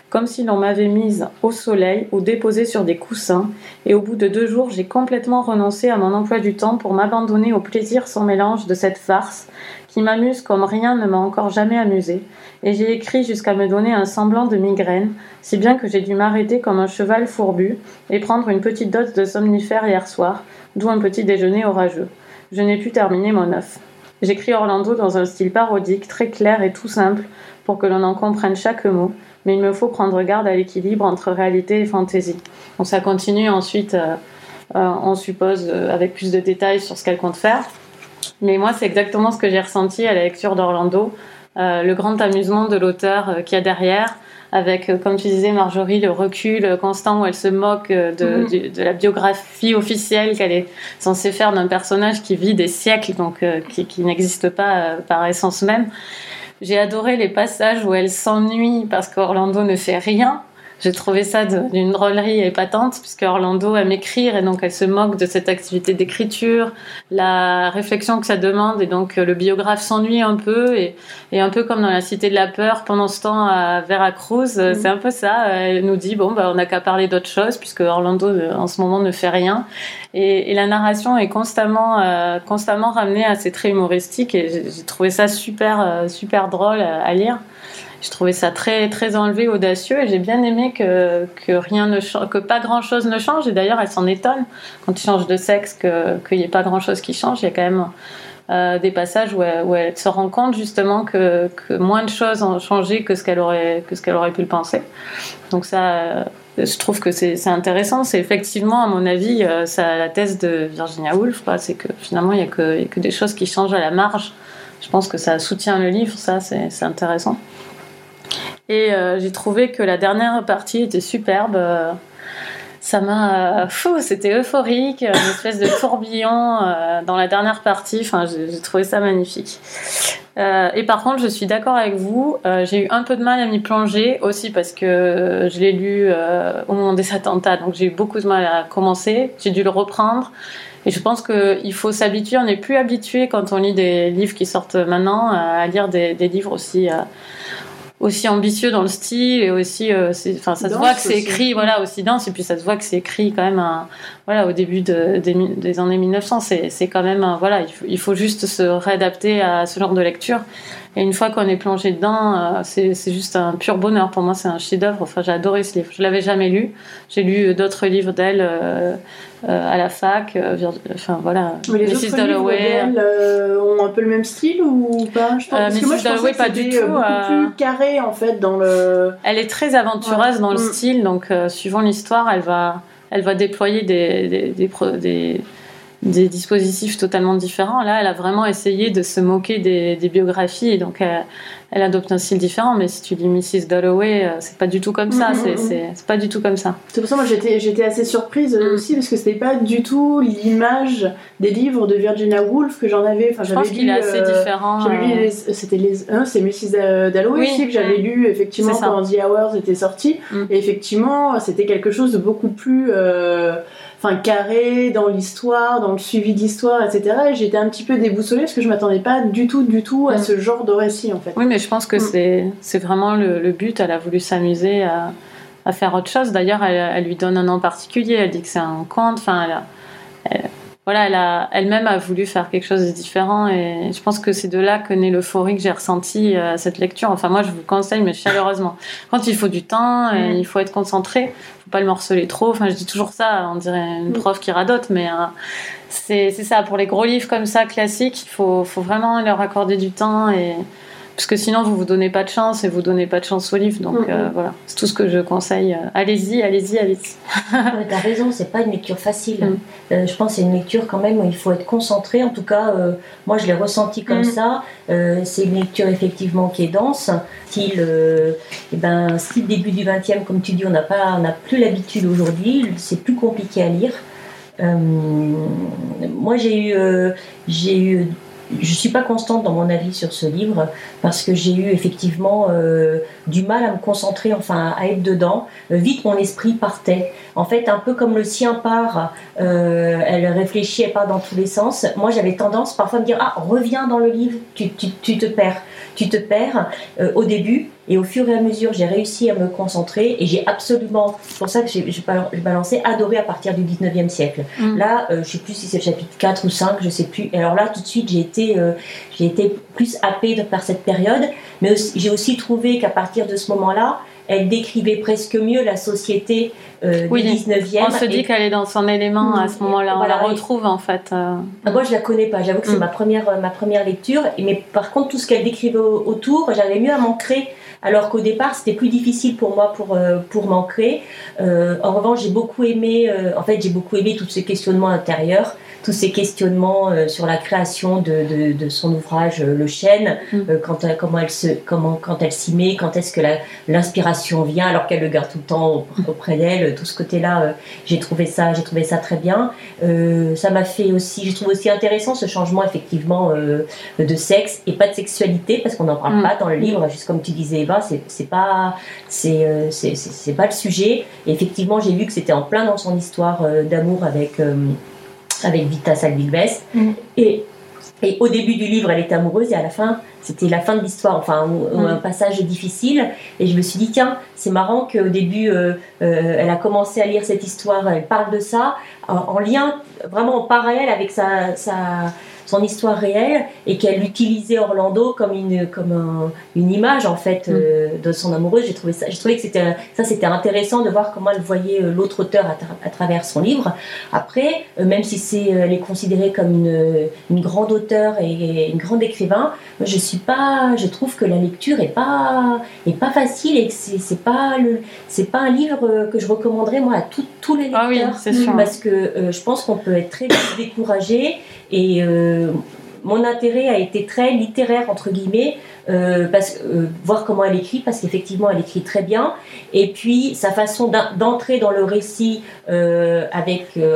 comme si l'on m'avait mise au soleil ou déposée sur des coussins, et au bout de deux jours, j'ai complètement renoncé à mon emploi du temps pour m'abandonner au plaisir sans mélange de cette farce qui m'amuse comme rien ne m'a encore jamais amusé, et j'ai écrit jusqu'à me donner un semblant de migraine, si bien que j'ai dû m'arrêter comme un cheval fourbu et prendre une petite dose de somnifère hier soir, d'où un petit déjeuner orageux. Je n'ai pu terminer mon œuf. J'écris Orlando dans un style parodique, très clair et tout simple, pour que l'on en comprenne chaque mot, mais il me faut prendre garde à l'équilibre entre réalité et fantaisie. Donc ça continue ensuite, euh, euh, on suppose, euh, avec plus de détails sur ce qu'elle compte faire. Mais moi, c'est exactement ce que j'ai ressenti à la lecture d'Orlando, euh, le grand amusement de l'auteur euh, qu'il y a derrière, avec, euh, comme tu disais, Marjorie, le recul constant où elle se moque de, Mhm. du- de la biographie officielle qu'elle est censée faire d'un personnage qui vit des siècles, donc euh, qui, qui n'existe pas euh, par essence même. J'ai adoré les passages où elle s'ennuie parce qu'Orlando ne fait rien. J'ai trouvé ça d'une drôlerie épatante, puisque Orlando aime écrire et donc elle se moque de cette activité d'écriture, la réflexion que ça demande, et donc euh, le biographe s'ennuie un peu, et, et un peu comme dans La Cité de la Peur pendant ce temps à Veracruz, Mhm. c'est un peu ça. Elle nous dit, bon, bah, on n'a qu'à parler d'autre chose, puisque Orlando euh, en ce moment ne fait rien. Et, et la narration est constamment, euh, constamment ramenée à ses traits humoristiques, et j'ai trouvé ça super, super drôle à lire. J'ai trouvé ça très, très enlevé, audacieux, et j'ai bien aimé que, que rien ne que pas grand chose ne change. Et d'ailleurs, elle s'en étonne quand il change de sexe, que- qu'il n'y ait pas grand chose qui change. Il y a quand même euh, des passages où elle, où elle se rend compte justement que, que moins de choses ont changé que ce qu'elle aurait, que ce qu'elle aurait pu le penser. Donc ça, euh, je trouve que c'est intéressant. C'est effectivement, à mon avis, euh, ça, la thèse de Virginia Woolf, c'est que finalement, il n'y a, a que des choses qui changent à la marge. Je pense que ça soutient le livre, ça, c'est intéressant. Et euh, j'ai trouvé que la dernière partie était superbe. euh, ça m'a. euh, Fou, c'était euphorique, une espèce de tourbillon dans la dernière partie. Enfin, j'ai trouvé ça magnifique. Et par contre, je suis d'accord avec vous, j'ai eu un peu de mal à m'y plonger aussi parce que je l'ai lu au moment des attentats, donc j'ai eu beaucoup de mal à commencer. J'ai dû le reprendre. Et je pense qu'il faut s'habituer, on n'est plus habitué quand on lit des livres qui sortent maintenant à lire des, livres aussi, aussi ambitieux dans le style et aussi, euh, enfin, ça se voit que c'est écrit, voilà, aussi dense, et puis ça se voit que c'est écrit quand même, un- voilà, au début de- des, années 1900, c'est c'est quand même, un- voilà, il faut, il faut juste se réadapter à ce genre de lecture. Et une fois qu'on est plongé dedans, euh, c'est juste un pur bonheur. Pour moi, c'est un chef-d'œuvre. Enfin, j'ai adoré ce livre. Je l'avais jamais lu. J'ai lu d'autres livres d'elle euh, euh, à la fac. euh, enfin voilà. Mais les Mrs. Dalloway. Un peu le même style ou pas? Je pense, Euh, Parce que moi, je pensais que pas du euh, tout, beaucoup euh, plus carré en fait dans le. Elle est très aventureuse dans le Mm. style, donc euh, suivant l'histoire, elle va, elle va déployer des, des, des, pro- des- des dispositifs totalement différents. Là, elle a vraiment essayé de se moquer des, des biographies, et donc elle, elle adopte un style différent. Mais si tu lis Mrs. Dalloway, euh, c'est pas du tout comme ça. Mm, mm, C'est- mm. C'est pas du tout comme ça. C'est pour ça moi j'étais assez surprise euh, aussi parce que c'était pas du tout l'image des livres de Virginia Woolf que j'en avais. Enfin, Je j'avais pense qu'il est assez euh, différent. Euh, c'était les hein, c'est Mrs Dalloway Oui. aussi que j'avais lu effectivement quand The Hours était sorti et effectivement c'était quelque chose de beaucoup plus euh, enfin carré dans l'histoire dans le suivi d'histoire etc et j'étais un petit peu déboussolée parce que je m'attendais pas du tout du tout à Mm. ce genre de récit en fait Oui, mais je pense que Mm. c'est c'est vraiment le, le but. Elle a voulu s'amuser à, à faire autre chose. D'ailleurs, elle, elle lui donne un nom particulier. Elle dit que c'est un conte. Enfin, elle a- elle- voilà, elle a elle-même a voulu faire quelque chose de différent. Et je pense que c'est de là que naît l'euphorie que j'ai ressentie à cette lecture. Enfin, moi, je vous le conseille, mais chaleureusement. Quand il faut du temps, et Mm. il faut être concentré. Faut pas le morceler trop. Enfin, je dis toujours ça. On dirait une Mm. prof qui radote, mais euh, c'est c'est ça. Pour les gros livres comme ça, classiques, il faut, faut vraiment leur accorder du temps et parce que sinon vous vous donnez pas de chance et vous donnez pas de chance au livre. Donc euh, voilà, c'est tout ce que je conseille. Allez-y, allez-y, allez-y. T'as raison, c'est pas une lecture facile. Mm. Euh, je pense que c'est une lecture quand même où il faut être concentré. En tout cas, euh, moi je l'ai ressenti comme Mm. ça. C'est une lecture effectivement qui est dense, style, eh ben, style début du 20e, comme tu dis, on n'a pas, on n'a plus l'habitude aujourd'hui. C'est plus compliqué à lire. Moi j'ai eu, j'ai eu je suis pas constante dans mon avis sur ce livre parce que j'ai eu effectivement euh, du mal à me concentrer, enfin à être dedans. Euh, vite mon esprit partait. En fait, un peu comme le sien part, euh, elle réfléchit, elle part dans tous les sens. Moi, j'avais tendance parfois à me dire ah reviens dans le livre, tu, te perds, tu te perds au début. Et au fur et à mesure, j'ai réussi à me concentrer et j'ai absolument, c'est pour ça que j'ai j'ai bal- j'ai balancé, adoré à partir du 19e siècle. Mm. Là, euh, je sais plus si c'est le chapitre 4 ou 5, je sais plus. Et alors là, tout de suite, j'ai été, euh, j'ai été plus happée par cette période. Mais j'ai aussi trouvé qu'à partir de ce moment-là, elle décrivait presque mieux la société euh, Oui, du 19e. On se dit Et- qu'elle est dans son élément à ce moment-là. On la et- retrouve en fait. euh. ah, Moi, je la connais pas. J'avoue que c'est Mm. ma première, euh, ma première lecture. Mais par contre, tout ce qu'elle décrivait au- autour, j'avais mieux à m'ancrer. Alors qu'au départ, c'était plus difficile pour moi pour, pour m'ancrer. Euh, en revanche, j'ai beaucoup aimé. en fait, j'ai beaucoup aimé tous ces questionnements intérieurs, tous ces questionnements euh, sur la création de, de, de son ouvrage euh, Le Chêne. Mm. euh, quand, elle- comment elle se, comment, quand elle s'y met, quand est-ce que l'inspiration vient, alors qu'elle le garde tout le temps auprès d'elle. Tout ce côté-là, euh, j'ai trouvé ça, j'ai trouvé ça très bien. Euh, ça m'a fait aussi, je trouve aussi intéressant ce changement effectivement euh, de sexe et pas de sexualité parce qu'on n'en parle Mm. pas dans le livre, juste comme tu disais Eva, c'est pas, c'est c'est- pas le sujet. Et effectivement, j'ai vu que c'était en plein dans son histoire d'amour avec avec Vita Salvilbes Mm. et et au début du livre, elle était amoureuse et à la fin, c'était la fin de l'histoire, enfin un passage difficile. Et je me suis dit, tiens, c'est marrant qu'au début, euh, euh, elle a commencé à lire cette histoire, elle parle de ça, en, en lien vraiment en parallèle avec sa, sa- son histoire réelle, et qu'elle utilisait Orlando comme une, comme un- une image en fait euh, de son amoureuse. J'ai trouvé ça, j'ai trouvé que c'était ça, c'était intéressant de voir comment elle voyait euh, l'autre auteur à, tra- à travers son livre. Après, euh, même si c'est, elle est considérée comme une, une grande auteure et une grande écrivain, moi, je suis pas, je trouve que la lecture est pas, est pas facile et que c'est, pas le, c'est pas un livre que je recommanderais moi à tout- tous les lecteurs. Ah oui, sûr. Parce que euh, je pense qu'on peut être très vite découragé et euh, room mon intérêt a été très littéraire entre guillemets euh, euh, voir comment elle écrit parce qu'effectivement elle écrit très bien. Et puis sa façon d'en- d'entrer dans le récit euh,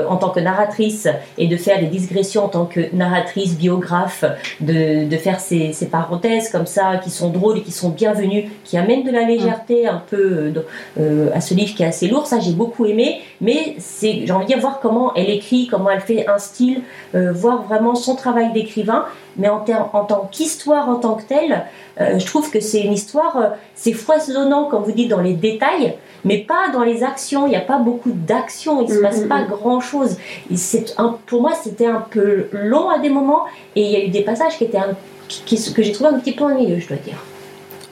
en tant que narratrice et de faire des digressions en tant que narratrice biographe de, faire ces, parenthèses comme ça qui sont drôles et qui sont bienvenues qui amènent de la légèreté un peu à ce livre qui est assez lourd. Ça j'ai beaucoup aimé. Mais j'ai envie de dire voir comment elle écrit comment elle fait un style voir vraiment son travail d'écrivain mais en, tant qu'histoire en tant que telle euh, je trouve que c'est une histoire euh, c'est foisonnant comme vous dites dans les détails mais pas dans les actions. Il n'y a pas beaucoup d'actions il se Mhm, passe pas mhm. grand chose c'est un, pour moi c'était un peu long à des moments et il y a eu des passages qui étaient un- qui- qui- que j'ai trouvé un petit peu ennuyeux je dois dire.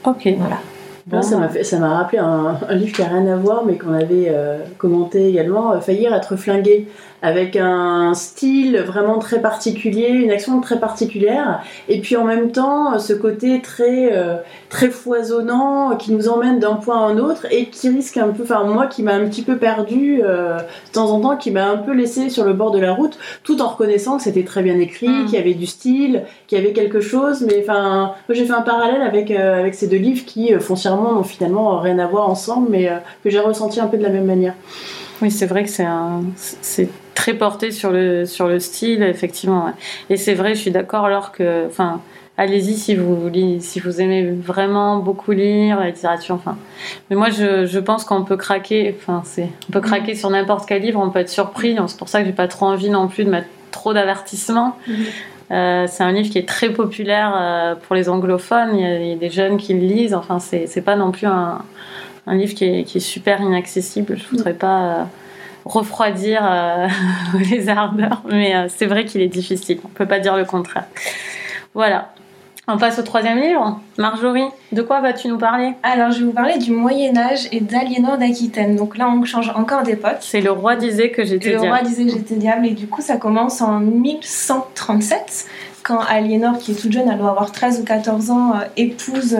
Ok. voilà. Bon, Là, ça m'a fait- ça m'a rappelé un, un livre qui a rien à voir, mais qu'on avait euh, commenté également, Faillir être flingué, avec un style vraiment très particulier, une action très particulière, et puis en même temps ce côté très euh, très foisonnant qui nous emmène d'un point à un autre et qui risque un peu, enfin moi qui m'a un petit peu perdu euh, de temps en temps, qui m'a un peu laissé sur le bord de la route, tout en reconnaissant que c'était très bien écrit, Mm. qu'il y avait du style, qu'il y avait quelque chose, mais enfin moi j'ai fait un parallèle avec euh, avec ces deux livres qui foncièrement n'ont finalement rien à voir ensemble, mais que j'ai ressenti un peu de la même manière. Oui, c'est vrai que c'est un, c'est très porté sur le sur le style, effectivement. ouais. Et c'est vrai, je suis d'accord. Alors que, enfin, allez-y si vous si vous aimez vraiment beaucoup lire la littérature. Enfin, mais moi, je, je pense qu'on peut craquer. Enfin, c'est on peut craquer sur n'importe quel livre. On peut être surpris. C'est pour ça que j'ai pas trop envie non plus de mettre trop d'avertissements. Euh, c'est un livre qui est très populaire euh, pour les anglophones. Il y, a, il y a des jeunes qui le lisent. Enfin, c'est c'est pas non plus un, un livre qui est, qui est super inaccessible. Je voudrais pas euh, refroidir euh, les ardeurs, mais euh, c'est vrai qu'il est difficile. On peut pas dire le contraire. Voilà. On passe au troisième livre. Marjorie, de quoi vas-tu nous parler? Alors, je vais vous parler du Moyen-Âge et d'Aliénor d'Aquitaine. Donc là, on change encore d'époque. C'est le roi disait que j'étais Le diable. roi disait que j'étais diable, et du coup, ça commence en 1137, quand Aliénor, qui est toute jeune, elle doit avoir 13 ou 14 ans, épouse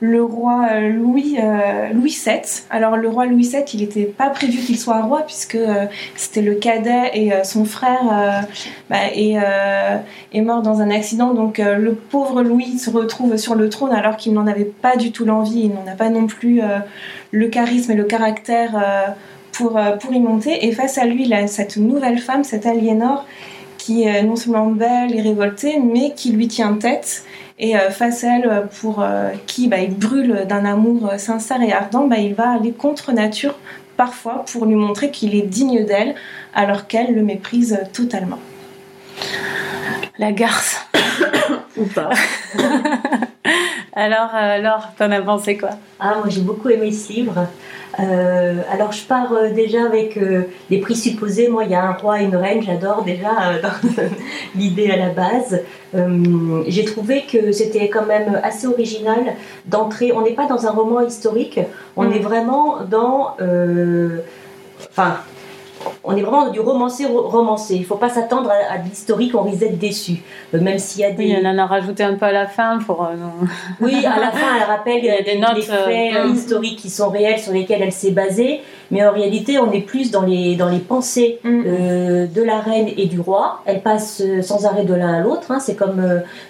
le roi euh, Louis, euh, Louis VII. Alors le roi Louis VII, il n'était pas prévu qu'il soit roi puisque euh, c'était le cadet et son frère bah, est, mort dans un accident. Donc le pauvre Louis se retrouve sur le trône alors qu'il n'en avait pas du tout l'envie. Il n'en a pas non plus le charisme et le caractère pour, pour y monter. Et face à lui, a cette nouvelle femme, cette Aliénor, qui est non seulement belle et révoltée, mais qui lui tient tête et euh, face à elle, pour euh, qui bah, il brûle d'un amour sincère et ardent, bah, il va aller contre nature parfois pour lui montrer qu'il est digne d'elle alors qu'elle le méprise totalement. La garce. Ou pas. alors, euh, Laure, t'en as pensé quoi? Ah, moi j'ai beaucoup aimé ce livre. Euh, alors je pars euh, déjà avec euh, des présupposés. Moi, il y a un roi et une reine, j'adore déjà l'idée à la base. J'ai trouvé que c'était quand même assez original d'entrer. On n'est pas dans un roman historique, on mm. est vraiment dans. Enfin, on est vraiment du romancé romancé. Il ne faut pas s'attendre à, de l'historique, on risque d'être déçu. Euh, même s'il y a des. Oui, elle en a rajouté un peu à la fin pour. Euh, oui, à la fin, elle rappelle des notes, les faits euh, historiques qui sont réels sur lesquels elle s'est basée. Mais en réalité, on est plus dans les, dans les pensées mm. de la reine et du roi. Elles passent sans arrêt de l'un à l'autre. Hein. C'est comme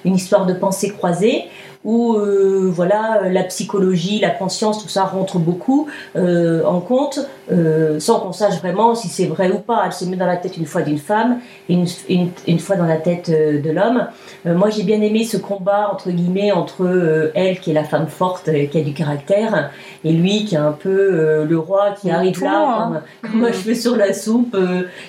une histoire de pensées croisées où euh, voilà la psychologie, la conscience, tout ça rentre beaucoup euh, en compte, euh, sans qu'on sache vraiment si c'est vrai ou pas. Elle se met dans la tête une fois d'une femme et une, une, fois dans la tête de l'homme. moi, j'ai bien aimé ce combat entre guillemets entre elle qui est la femme forte, qui a du caractère, et lui qui est un peu le roi qui arrive là hein. comme, comme, un cheveu sur la soupe,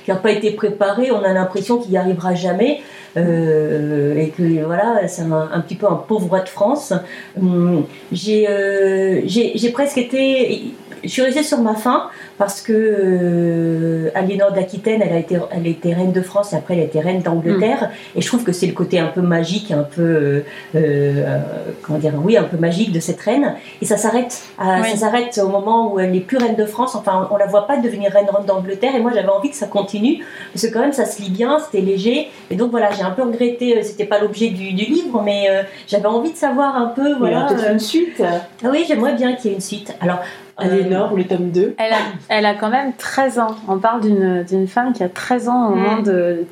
qui n'a pas été préparé. On a l'impression qu'il n'y arrivera jamais. Euh, et que voilà, c'est un, petit peu un pauvre roi de France. Hum, euh, j'ai presque été je suis restée sur ma faim parce que euh, Aliénor d'Aquitaine, elle a été, elle a été reine de France et après elle a été reine d'Angleterre. Mm. Et je trouve que c'est le côté un peu magique, un peu, euh, euh, comment dire, oui, un peu magique de cette reine. Et ça s'arrête, ça s'arrête au moment où elle n'est plus reine de France. Enfin, on la voit pas devenir reine d'Angleterre. Et moi, j'avais envie que ça continue parce que quand même, ça se lit bien, c'était léger. Et donc voilà, j'ai un peu regretté. C'était pas l'objet du, du, livre, mais j'avais envie de savoir un peu, voilà. une suite. Ah oui, j'aimerais bien qu'il y ait une suite. Alors, Aliénor, le tome 2. Elle a, elle a quand même 13 ans. On parle d'une femme qui a 13 ans au moment de,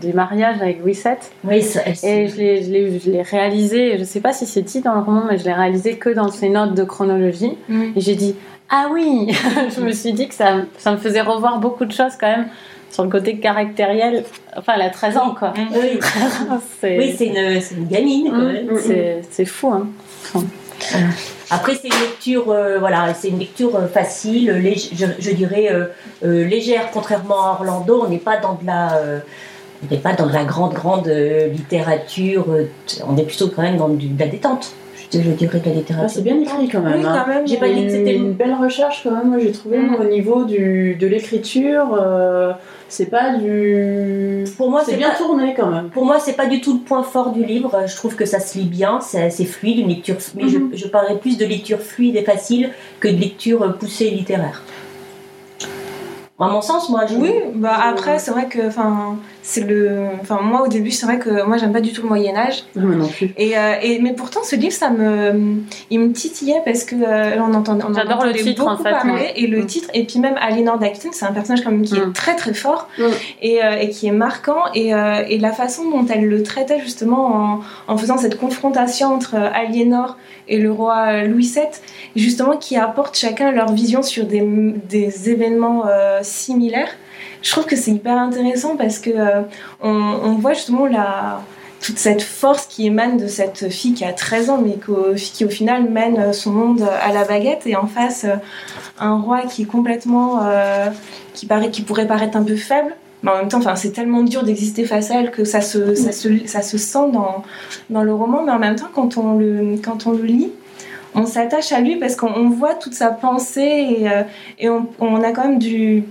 du mariage avec Louis VII. Oui, ça, Et je l'ai réalisé, je ne sais pas si c'est dit dans le roman, mais je l'ai réalisé que dans ses notes de chronologie. Mm. Et j'ai dit, ah oui Je me suis dit que ça, ça me faisait revoir beaucoup de choses quand même sur le côté caractériel. Enfin, elle a 13 ans, quoi. Oui, oui c'est une, une, gamine, quand mm. C'est fou, hein. Après, c'est une lecture, euh, voilà, c'est une lecture euh, facile, je, dirais euh, légère, contrairement à Orlando. On n'est pas dans de la, grande, grande littérature. on est plutôt quand même dans de la détente. Je, dirais de la littérature. Ah, c'est bien écrit quand même. Oui, hein. quand même. J'ai pas dit que c'était une belle recherche quand même. Moi, j'ai trouvé mm. au niveau du, de l'écriture c'est pas du. Pour moi, c'est bien tourné quand même. Pour moi, c'est pas du tout le point fort du livre. Je trouve que ça se lit bien, c'est fluide, une lecture. Mais je, mhm. je parlerais plus de lecture fluide et facile que de lecture poussée littéraire. À mon sens, moi, je. Oui, bah après, c'est vrai que, enfin, c'est le. Enfin, moi, au début, c'est vrai que moi, j'aime pas du tout le Moyen-Âge. Moi non plus. Et, euh, et, mais pourtant, ce livre, ça me. Il me titillait parce que euh, on entendait, on J'adore le titre, en fait. Parler, et le mm. titre, et puis même Aliénor d'Aquitaine, c'est un personnage quand même qui est mm. très très fort mm. et, euh, et, qui est marquant. Et, et, la façon dont elle le traitait, justement, en, en faisant cette confrontation entre Aliénor et le roi Louis VII, justement, qui apportent chacun leur vision sur des, des événements similaires. Je trouve que c'est hyper intéressant parce que euh, on, voit justement la, toute cette force qui émane de cette fille qui a 13 ans, mais qui au final mène son monde à la baguette, et en face, euh, un roi qui est complètement. Euh, qui, paraît, qui pourrait paraître un peu faible, mais en même temps, c'est tellement dur d'exister face à elle que ça se, ça se, ça se sent dans, dans le roman, mais en même temps, quand on le, quand on le lit, on s'attache à lui parce qu'on voit toute sa pensée et, on, a quand même du,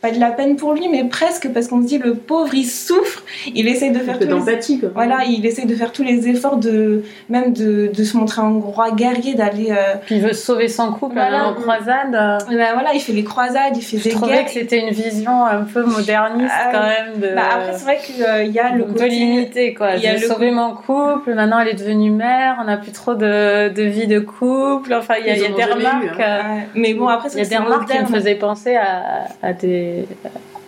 pas de la peine pour lui, mais presque parce qu'on se dit le pauvre, il souffre, il essaye de faire Un peu tous les... d'empathie, quoi. Voilà, il essaye de faire tous les efforts de même de, de se montrer un roi guerrier, d'aller. euh, Puis il veut sauver son couple Voilà. en croisade. euh, ben voilà, il fait les croisades, il fait Je des trouvais guerres. que c'était une vision un peu moderniste Ah, quand même de, Bah, après, c'est vrai qu'il y a le de côté. limité quoi. il y a J'ai le sauvé mon couple, maintenant elle est devenue mère, on n'a plus trop de, de vie de couple. Enfin, il y a, y a des eu, remarques. euh, Ouais, Mais bon, après, Il y a c'est des remarques qui me faisaient penser à, à des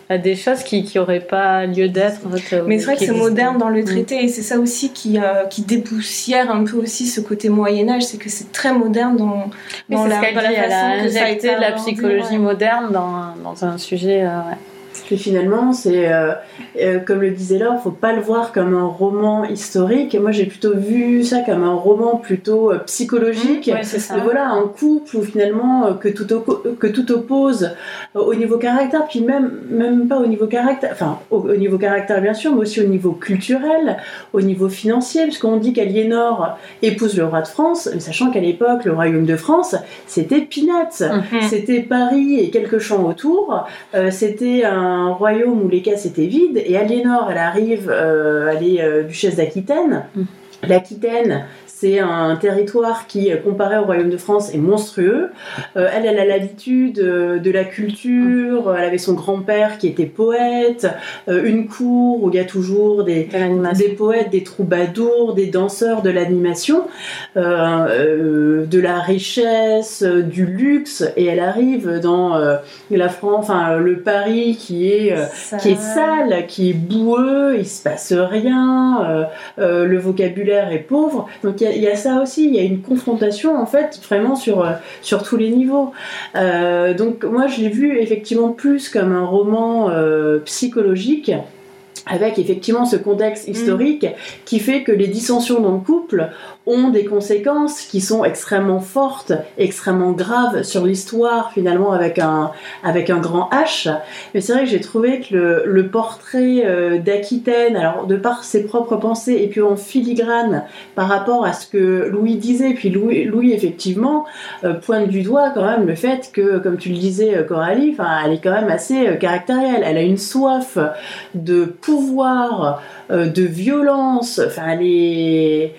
à des choses qui qui auraient pas lieu d'être. en fait, Mais c'est vrai que c'est moderne dans le Mm. traité et c'est ça aussi qui, euh, qui dépoussière un peu aussi ce côté Moyen-Âge, c'est que c'est très moderne dans, dans la, la façon que ça a été la psychologie moderne dans, dans un sujet. euh, ouais. Puis finalement, c'est euh, euh, comme le disait Laure, faut pas le voir comme un roman historique. Moi, j'ai plutôt vu ça comme un roman plutôt euh, psychologique. Ouais, ça. Euh, voilà, un couple où finalement que tout, oppo- que tout oppose au niveau caractère, puis même, même pas au niveau caractère, enfin au, au niveau caractère bien sûr, mais aussi au niveau culturel, au niveau financier, puisqu'on dit qu'Aliénor épouse le roi de France, mais sachant qu'à l'époque, le royaume de France, c'était peanuts. Mhm. C'était Paris et quelques champs autour. C'était un royaume où les caisses étaient vides. Et Aliénor, elle arrive, euh, elle est euh, duchesse d'Aquitaine. Mm. L'Aquitaine, c'est un territoire qui, comparé au royaume de France, est monstrueux. Euh, elle, elle a l'habitude euh, de la culture. Elle avait son grand-père qui était poète. Euh, une cour où il y a toujours des, poètes, des troubadours, des danseurs, de l'animation, euh, de la richesse, du luxe, et elle arrive dans la France, enfin le Paris qui est Ça- qui est sale, qui est boueux, il se passe rien, le vocabulaire est pauvre. Donc il y a- il y, a ça aussi, il y a une confrontation en fait vraiment sur, euh, sur tous les niveaux. Euh, donc moi je l'ai vu effectivement plus comme un roman euh, psychologique avec effectivement ce contexte historique qui fait que les dissensions dans le couple ont des conséquences qui sont extrêmement fortes, extrêmement graves sur l'histoire finalement avec un, avec un grand H. Mais c'est vrai que j'ai trouvé que le, portrait euh, d'Aquitaine, alors de par ses propres pensées et puis en filigrane par rapport à ce que Louis disait, puis Louis, effectivement euh, pointe du doigt quand même le fait que, comme tu le disais euh, Coralie, elle est quand même assez caractérielle. Elle a une soif de pouvoir, de violence. Enfin, elle est,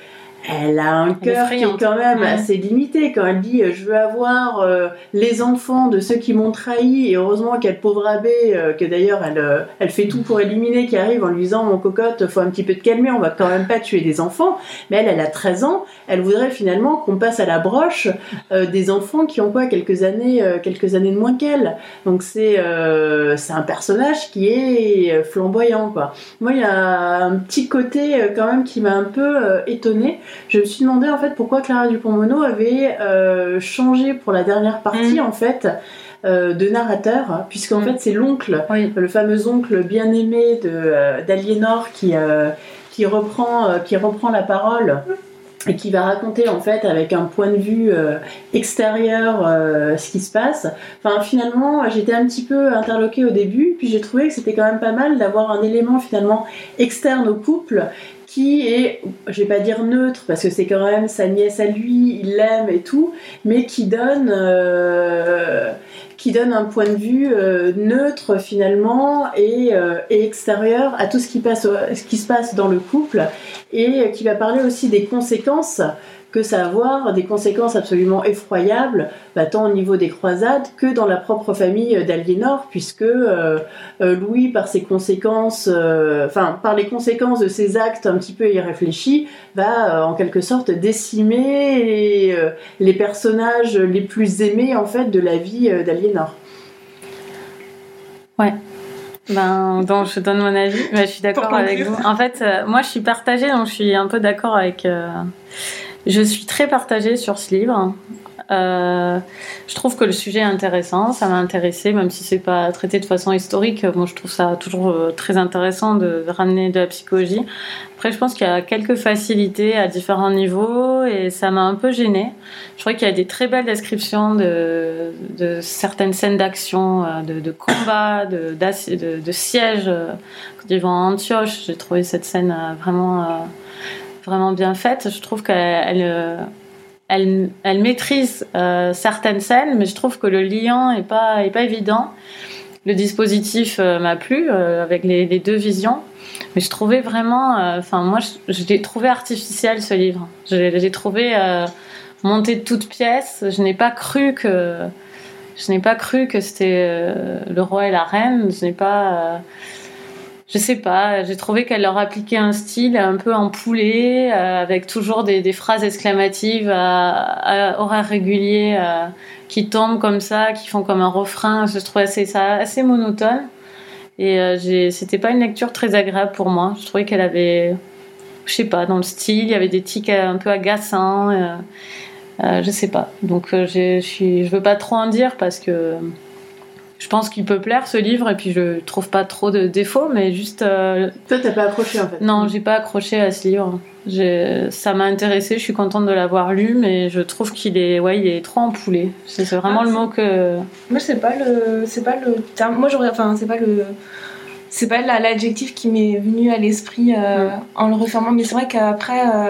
elle a un cœur qui est quand même Ouais. assez limité quand elle dit euh, je veux avoir euh, les enfants de ceux qui m'ont trahi. Et heureusement quel pauvre abbé euh, que d'ailleurs elle, euh, elle fait tout pour éliminer qui arrive en lui disant mon cocotte faut un petit peu te calmer on va quand même pas tuer des enfants. Mais elle elle a 13 ans. Elle voudrait finalement qu'on passe à la broche euh, des enfants qui ont quoi quelques années euh, quelques années de moins qu'elle. Donc c'est euh, c'est un personnage qui est flamboyant quoi. Moi il y a un petit côté quand même qui m'a un peu étonnée je me suis demandé en fait pourquoi Clara Dupont-Mono avait euh, changé pour la dernière partie en fait euh, de narrateur, puisqu'en Mm. fait c'est l'oncle, Oui. le fameux oncle bien aimé de euh, d'Aliénor qui qui reprend qui reprend la parole et qui va raconter en fait avec un point de vue euh, extérieur euh, ce qui se passe. Enfin finalement j'étais un petit peu interloquée au début, puis j'ai trouvé que c'était quand même pas mal d'avoir un élément finalement externe au couple qui est, je vais pas dire neutre parce que c'est quand même sa nièce à lui, il l'aime et tout, mais qui donne, euh, qui donne un point de vue euh, neutre finalement et, euh, et extérieur à tout ce qui, passe, ce qui se passe dans le couple et qui va parler aussi des conséquences que ça va avoir, des conséquences absolument effroyables, bah, tant au niveau des croisades que dans la propre famille d'Aliénor, puisque euh, euh, Louis, par ses conséquences, euh, enfin par les conséquences de ses actes un petit peu irréfléchis, va euh, en quelque sorte décimer les, euh, les personnages les plus aimés en fait de la vie euh, d'Aliénor. Ben, donc je donne mon avis, mais je suis d'accord avec vous. En fait, euh, moi je suis partagée, donc je suis un peu d'accord avec. euh, je suis très partagée sur ce livre. Euh, je trouve que le sujet est intéressant, ça m'a intéressé, même si c'est pas traité de façon historique. Moi, je trouve ça toujours euh, très intéressant de, ramener de la psychologie. Après, je pense qu'il y a quelques facilités à différents niveaux et ça m'a un peu gênée. Je crois qu'il y a des très belles descriptions de, certaines scènes d'action, euh, de, de combats, de, de, sièges. Quand ils vont à Antioche, j'ai trouvé cette scène vraiment, vraiment bien faite. Je trouve qu'elle elle, euh, elle, maîtrise euh, certaines scènes, mais je trouve que le liant est pas, est pas évident. le dispositif euh, m'a plu avec les, deux visions. Mais je trouvais vraiment, enfin moi, je, l'ai trouvé artificiel ce livre. Je l'ai trouvé monté de toutes pièces. Je n'ai pas cru que, je n'ai pas cru que c'était le roi et la reine. Je n'ai pas, je sais pas. J'ai trouvé qu'elle leur appliquait un style un peu empoulé, euh, avec toujours des, phrases exclamatives à, à horaires réguliers euh, qui tombent comme ça, qui font comme un refrain. Je trouvais assez, ça assez monotone. Et euh, c'était pas une lecture très agréable pour moi. Je trouvais qu'elle avait, je sais pas, dans le style, il y avait des tics un peu agaçants. euh, euh, je sais pas. Donc je je veux pas trop en dire parce que je pense qu'il peut plaire ce livre et puis je trouve pas trop de défauts, mais juste euh, Toi, t'as pas accroché en fait. non, j'ai pas accroché à ce livre. Ça m'a intéressé, je suis contente de l'avoir lu, mais je trouve qu'il est, ouais, il est trop empoulé. C'est vraiment Ah, le mot que. Moi, c'est pas le, c'est pas le terme. Moi, j'aurais, enfin, c'est pas le, c'est pas la- l'adjectif qui m'est venu à l'esprit euh, en le refermant. Mais c'est vrai qu'après, euh,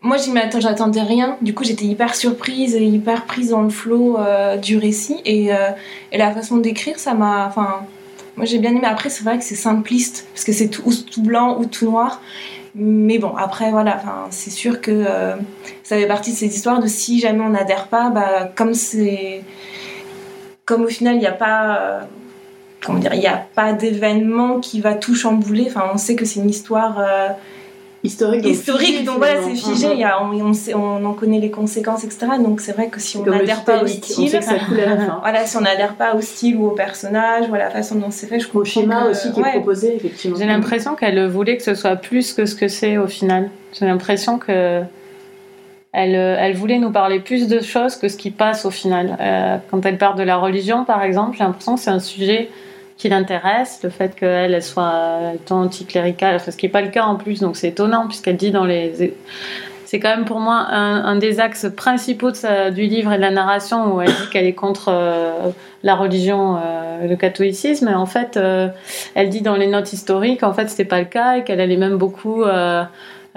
moi, j'attendais rien. Du coup, j'étais hyper surprise et hyper prise dans le flot euh, du récit et, euh, et la façon d'écrire, ça m'a, enfin, moi, j'ai bien aimé. Après, c'est vrai que c'est simpliste parce que c'est tout, ou tout blanc ou tout noir. Mais bon, après, voilà, c'est sûr que euh, ça fait partie de ces histoires de si jamais on n'adhère pas, bah, comme c'est comme au final il n'y a pas comment dire il n'y a pas d'événement qui va tout chambouler enfin on sait que c'est une histoire Historique. donc historique figé, donc voilà c'est figé il y a- on, on, sait- on en connaît les conséquences etc donc c'est vrai que si on n'adhère pas au on style sait que ça coule à la fin. voilà si on n'adhère pas au style ou au personnage ou à la façon dont c'est fait je Au schéma que- aussi qui est proposé, effectivement. J'ai l'impression qu'elle voulait que ce soit plus que ce que c'est au final. J'ai l'impression que elle, euh, elle voulait nous parler plus de choses que ce qui passe au final. Euh, quand elle parle de la religion, par exemple, j'ai l'impression que c'est un sujet qui l'intéresse, le fait qu'elle elle soit euh, tant anticléricale, enfin, ce qui n'est pas le cas en plus, donc c'est étonnant puisqu'elle dit dans les... C'est quand même pour moi un, un des axes principaux de sa- du livre et de la narration où elle dit qu'elle est contre euh, la religion, euh, le catholicisme. Et en fait, euh, elle dit dans les notes historiques, en fait, c'était pas le cas et qu'elle allait même beaucoup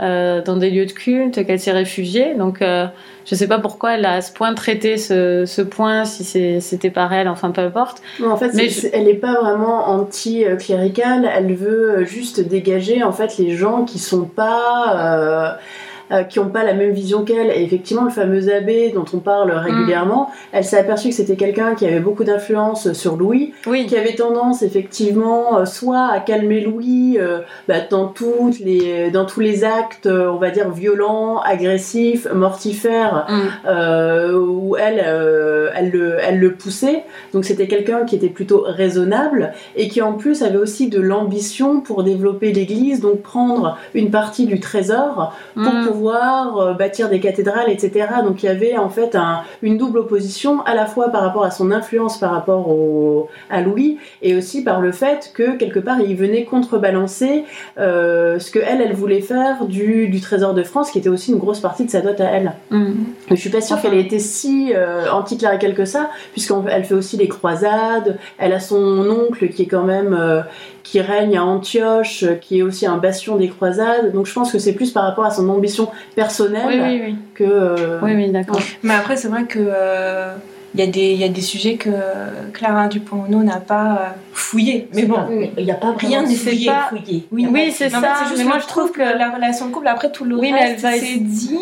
euh, euh, dans des lieux de culte qu'elle s'est réfugiée. Donc, euh, je sais pas pourquoi elle a à ce point traité ce, ce point, si c'était pas réel, enfin peu importe. Non, en fait, Mais elle n'est pas vraiment anti-cléricale, elle veut juste dégager en fait les gens qui sont pas. Euh, qui n'ont pas la même vision qu'elle. Et effectivement, le fameux abbé dont on parle régulièrement, elle s'est aperçue que c'était quelqu'un qui avait beaucoup d'influence sur Louis, Oui, qui avait tendance effectivement euh, soit à calmer Louis euh, bah, dans, toutes les, dans tous les actes, on va dire, violents, agressifs, mortifères, Mm. où elle, elle, le, elle le poussait. Donc c'était quelqu'un qui était plutôt raisonnable et qui en plus avait aussi de l'ambition pour développer l'Église, donc prendre une partie du trésor pour Mm. pouvoir euh, bâtir des cathédrales, etc. Donc il y avait en fait un- une double opposition à la fois par rapport à son influence par rapport au, à Louis et aussi par le fait que quelque part il venait contrebalancer euh, ce que elle, elle voulait faire du, du trésor de France, qui était aussi une grosse partie de sa dot à elle. Mm. Je suis pas sûre Enfin. qu'elle ait été si euh, anticléricale que ça, puisqu'elle fait aussi les croisades. Elle a son oncle qui est quand même euh, qui règne à Antioche, euh, qui est aussi un bastion des croisades. Donc je pense que c'est plus par rapport à son ambition personnelle Oui, oui, oui. que. euh, Oui, oui, d'accord. mais après c'est vrai que euh, il y, a des- il y a des sujets que Clara Dupont-Mono n'a pas euh, fouillé. Mais bon, Il n'y a pas Rien n'est fouillé, pas- fouillé. Oui, Oui, c'est en ça. fait, c'est juste mais moi, je trouve que la relation de couple, après tout le Oui, reste, c'est dit,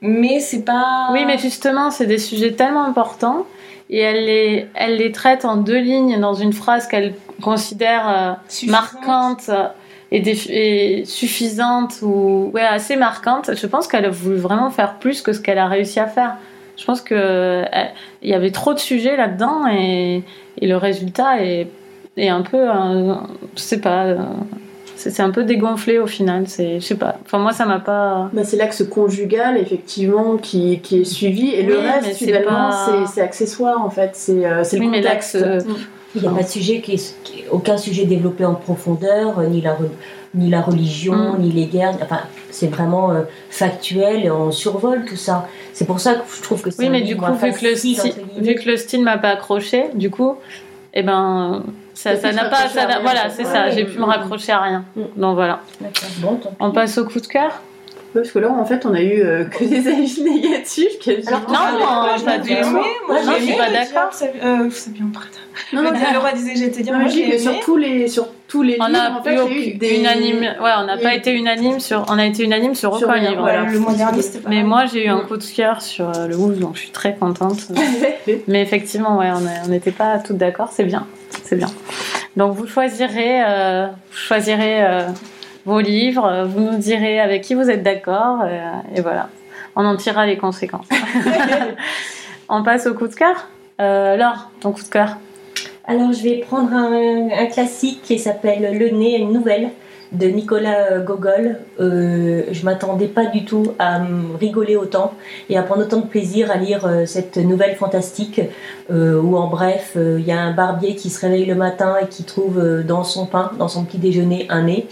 mais c'est pas. Oui, mais justement, c'est des sujets tellement importants et elle les, elle les traite en deux lignes dans une phrase qu'elle considère euh, marquante et, suffisante ou ouais, assez marquante. Je pense qu'elle a voulu vraiment faire plus que ce qu'elle a réussi à faire. Je pense que euh, elle- il y avait trop de sujets là-dedans et, et le résultat est, est un peu, euh, je sais pas, euh, c'est un peu dégonflé au final. C'est, je sais pas. Enfin moi, ça m'a pas. Bah, c'est l'axe conjugal effectivement qui, qui est suivi et le Oui, mais reste c'est finalement pas- c'est c'est accessoire en fait c'est euh, c'est le Oui, mais contexte. l'axe, euh, Il n'y a pas de sujet qui est, qui est- aucun sujet développé en profondeur, euh, ni la, ni la religion, Mm. ni les guerres. Enfin, c'est vraiment euh, factuel et on survole tout ça. C'est pour ça que je trouve que c'est Oui, un mais livre du coup, vu que, le style, vu que le style m'a pas accroché, du coup, eh ben, ça ça n'a pas. ça rien, voilà, c'est Ouais, ça, j'ai pu me raccrocher à rien. Donc voilà. Bon. On passe au coup de cœur? Parce que là, en fait, on a eu euh, que des avis négatifs. non, non, aimé. Moi, Non, j'ai je suis pas d'accord. euh, C'est bien prêt. non, non, Le roi disait j'étais non, moi j'ai sur tous les, sur tous les On livres, a en fait, eu des... unanime. Ouais, on n'a pas été unanime sur. On a été unanime sur Sur aucun livre. voilà. le mois dernier, c'était pas Mais moi, j'ai eu un coup de cœur sur euh, le Ouf, donc je suis très contente. Mais effectivement, ouais, on n'était pas toutes d'accord. C'est bien, c'est bien. Donc vous choisirez, euh, vous choisirez euh, vos livres, euh, vous nous direz avec qui vous êtes d'accord, euh, et voilà. On en tirera les conséquences. on passe au coup de cœur. Euh, Laure, ton coup de cœur. Alors, je vais prendre un, un classique qui s'appelle Le nez, une nouvelle de Nicolas Gogol. Euh, je m'attendais pas du tout à rigoler autant et à prendre autant de plaisir à lire euh, cette nouvelle fantastique euh, où, en bref, euh, il y a un barbier qui se réveille le matin et qui trouve dans son pain, dans son petit déjeuner, un nez.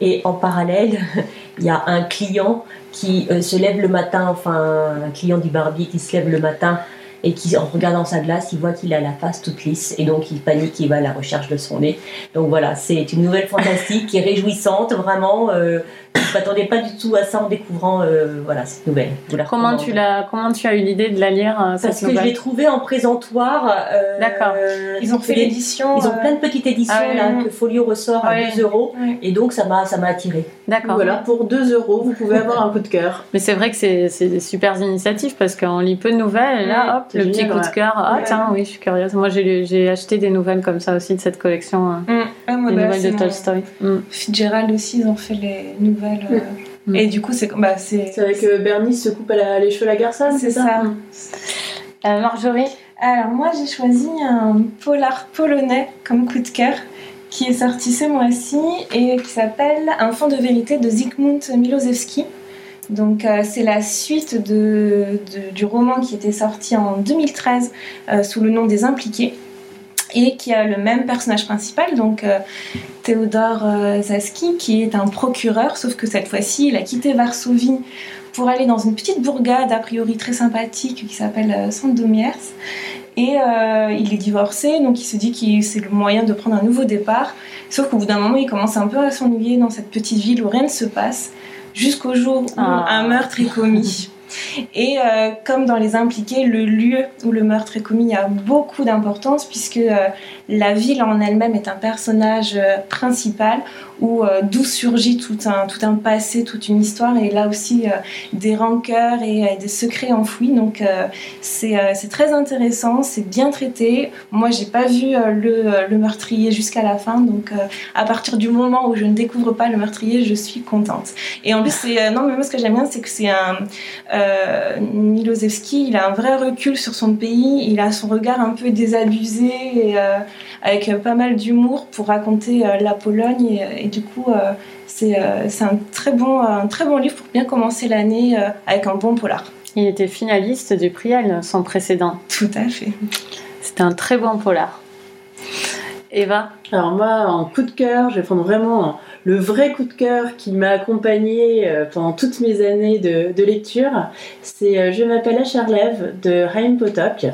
Et en parallèle, il y a un client qui se lève le matin, enfin, un client du barbier qui se lève le matin et qui, en regardant sa glace, il voit qu'il a la face toute lisse et donc il panique, il va à la recherche de son nez. Donc voilà, c'est une nouvelle fantastique qui est réjouissante, vraiment. Euh, je ne m'attendais pas du tout à ça en découvrant euh, voilà, cette nouvelle. Comment tu l'as, comment tu as eu l'idée de la lire euh, cette Parce que je l'ai trouvée en présentoir. euh, D'accord. Ils ont fait des- l'édition. Ils ont plein de petites éditions Ah là, que Folio ressort à Ouais. 2 euros. Ouais. Et donc ça m'a ça m'a attiré. D'accord. Voilà, pour 2 euros, vous pouvez avoir un coup de cœur. Mais c'est vrai que c'est c'est des super initiatives parce qu'on lit peu de nouvelles et là, Ouais, hop, c'est le petit coup de cœur. Ah Ouais. tiens, oui, je suis curieuse. Moi, j'ai acheté des nouvelles comme ça aussi de cette collection, euh, hum, ah, moi, des bah, nouvelles de Tolstoy. Mm. Fitzgerald aussi, ils ont fait les nouvelles. euh, Mm. Et du coup, c'est bah, c'est. Avec euh, Bernie se coupe à la- les cheveux la garçonne, C'est ça. Mm. Euh, Marjorie, Alors moi j'ai choisi un polar polonais comme coup de cœur qui est sorti ce mois-ci et qui s'appelle Un fond de vérité de Zygmunt Milosevski. Donc euh, c'est la suite du roman qui était sorti en 2013 euh, sous le nom des Impliqués et qui a le même personnage principal, donc euh, Théodore Zaski, qui est un procureur, sauf que cette fois-ci il a quitté Varsovie pour aller dans une petite bourgade a priori très sympathique qui s'appelle Sandomierz. Et il est divorcé, donc il se dit que c'est le moyen de prendre un nouveau départ. Sauf qu'au bout d'un moment, il commence un peu à s'ennuyer dans cette petite ville où rien ne se passe, jusqu'au jour où Ah. un meurtre est commis. Et euh, comme dans les impliqués, le lieu où le meurtre est commis a beaucoup d'importance puisque euh, la ville en elle-même est un personnage euh, principal où d'où surgit tout un, tout un passé, toute une histoire et là aussi des rancœurs et des secrets enfouis. Donc c'est très intéressant, c'est bien traité. Moi j'ai pas vu le, le meurtrier jusqu'à la fin donc à partir du moment où je ne découvre pas le meurtrier, je suis contente. Et en plus c'est non mais moi ce que j'aime bien c'est que c'est un euh, Milosevski, il a un vrai recul sur son pays, il a son regard un peu désabusé et euh, avec euh, pas mal d'humour pour raconter euh, la Pologne et, et du coup euh, c'est euh, un très bon un très bon livre pour bien commencer l'année euh, avec un bon polar. il était finaliste du prix Elle, son précédent. Tout à fait. C'était un très bon polar. Eva, Alors moi, en coup de cœur, je vais prendre vraiment le vrai coup de cœur qui m'a accompagné euh, pendant toutes mes années de, lecture. C'est euh, Je m'appelle Acharlev de Raim Potok.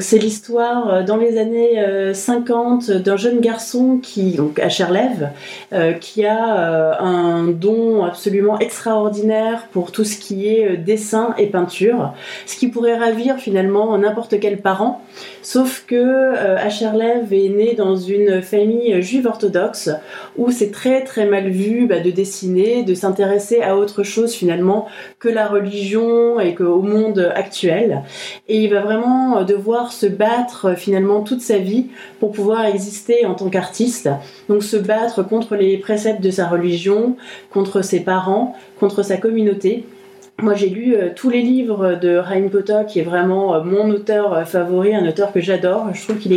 C'est l'histoire euh, dans les années euh, 50 d'un jeune garçon qui, donc euh, qui a un don absolument extraordinaire pour tout ce qui est dessin et peinture, ce qui pourrait ravir finalement n'importe quel parent. Sauf que euh, Asherlev est né dans une famille juive orthodoxe où c'est très très mal vu bah, de dessiner, de s'intéresser à autre chose finalement que la religion et qu'au monde actuel. Et il va vraiment devoir se battre finalement toute sa vie pour pouvoir exister en tant qu'artiste. Donc se battre contre les préceptes de sa religion, contre ses parents, contre sa communauté. Moi, j'ai lu euh, tous les livres de Raim Potok, qui est vraiment euh, mon auteur euh, favori, un auteur que j'adore. Je trouve qu'il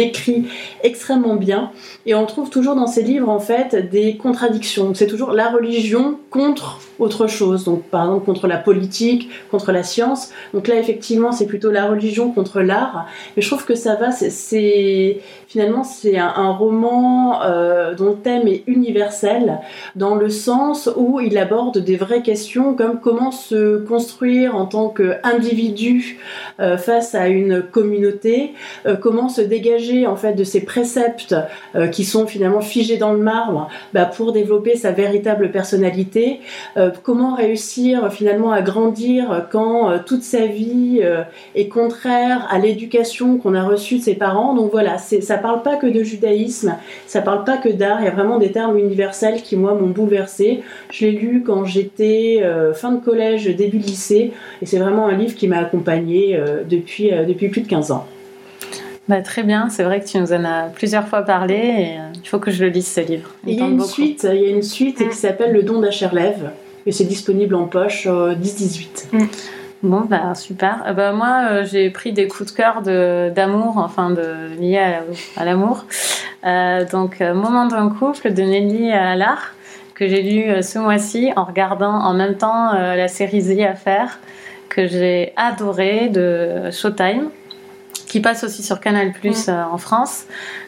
écrit, extrêmement bien. Et on trouve toujours dans ses livres, en fait, des contradictions. C'est toujours la religion contre autre chose. Donc, par exemple, contre la politique, contre la science. Donc là, effectivement, c'est plutôt la religion contre l'art. Mais je trouve que ça va, c'est-. Finalement, c'est un, roman dont le thème est universel, dans le sens où il aborde des vraies questions comme comment se construire en tant qu'individu euh, face à une communauté, euh, comment se dégager en fait de ces préceptes euh, qui sont finalement figés dans le marbre bah, pour développer sa véritable personnalité, comment réussir finalement à grandir quand toute sa vie est contraire à l'éducation qu'on a reçue de ses parents. Donc voilà, ça parle pas que de judaïsme, ça parle pas que d'art, il y a vraiment des termes universels qui moi m'ont bouleversé. Je l'ai lu quand j'étais fin de collège, début lycée, et c'est vraiment un livre qui m'a accompagnée depuis, depuis plus de 15 ans. Bah, très bien, c'est vrai que tu nous en as plusieurs fois parlé et euh, il faut que je le lise ce livre. Il, y, a une suite, il y a une suite qui s'appelle Le don d'Acherlève et c'est disponible en poche 10-18. Mm. Bon, bah super. Euh, bah, moi, euh, j'ai pris des coups de cœur d'amour, enfin de, liés à, l'amour. donc, Moment d'un couple de Nelly Allard, que j'ai lu ce mois-ci en regardant en même temps la série à faire, que j'ai adoré de Showtime qui passe aussi sur Canal Plus euh, en France.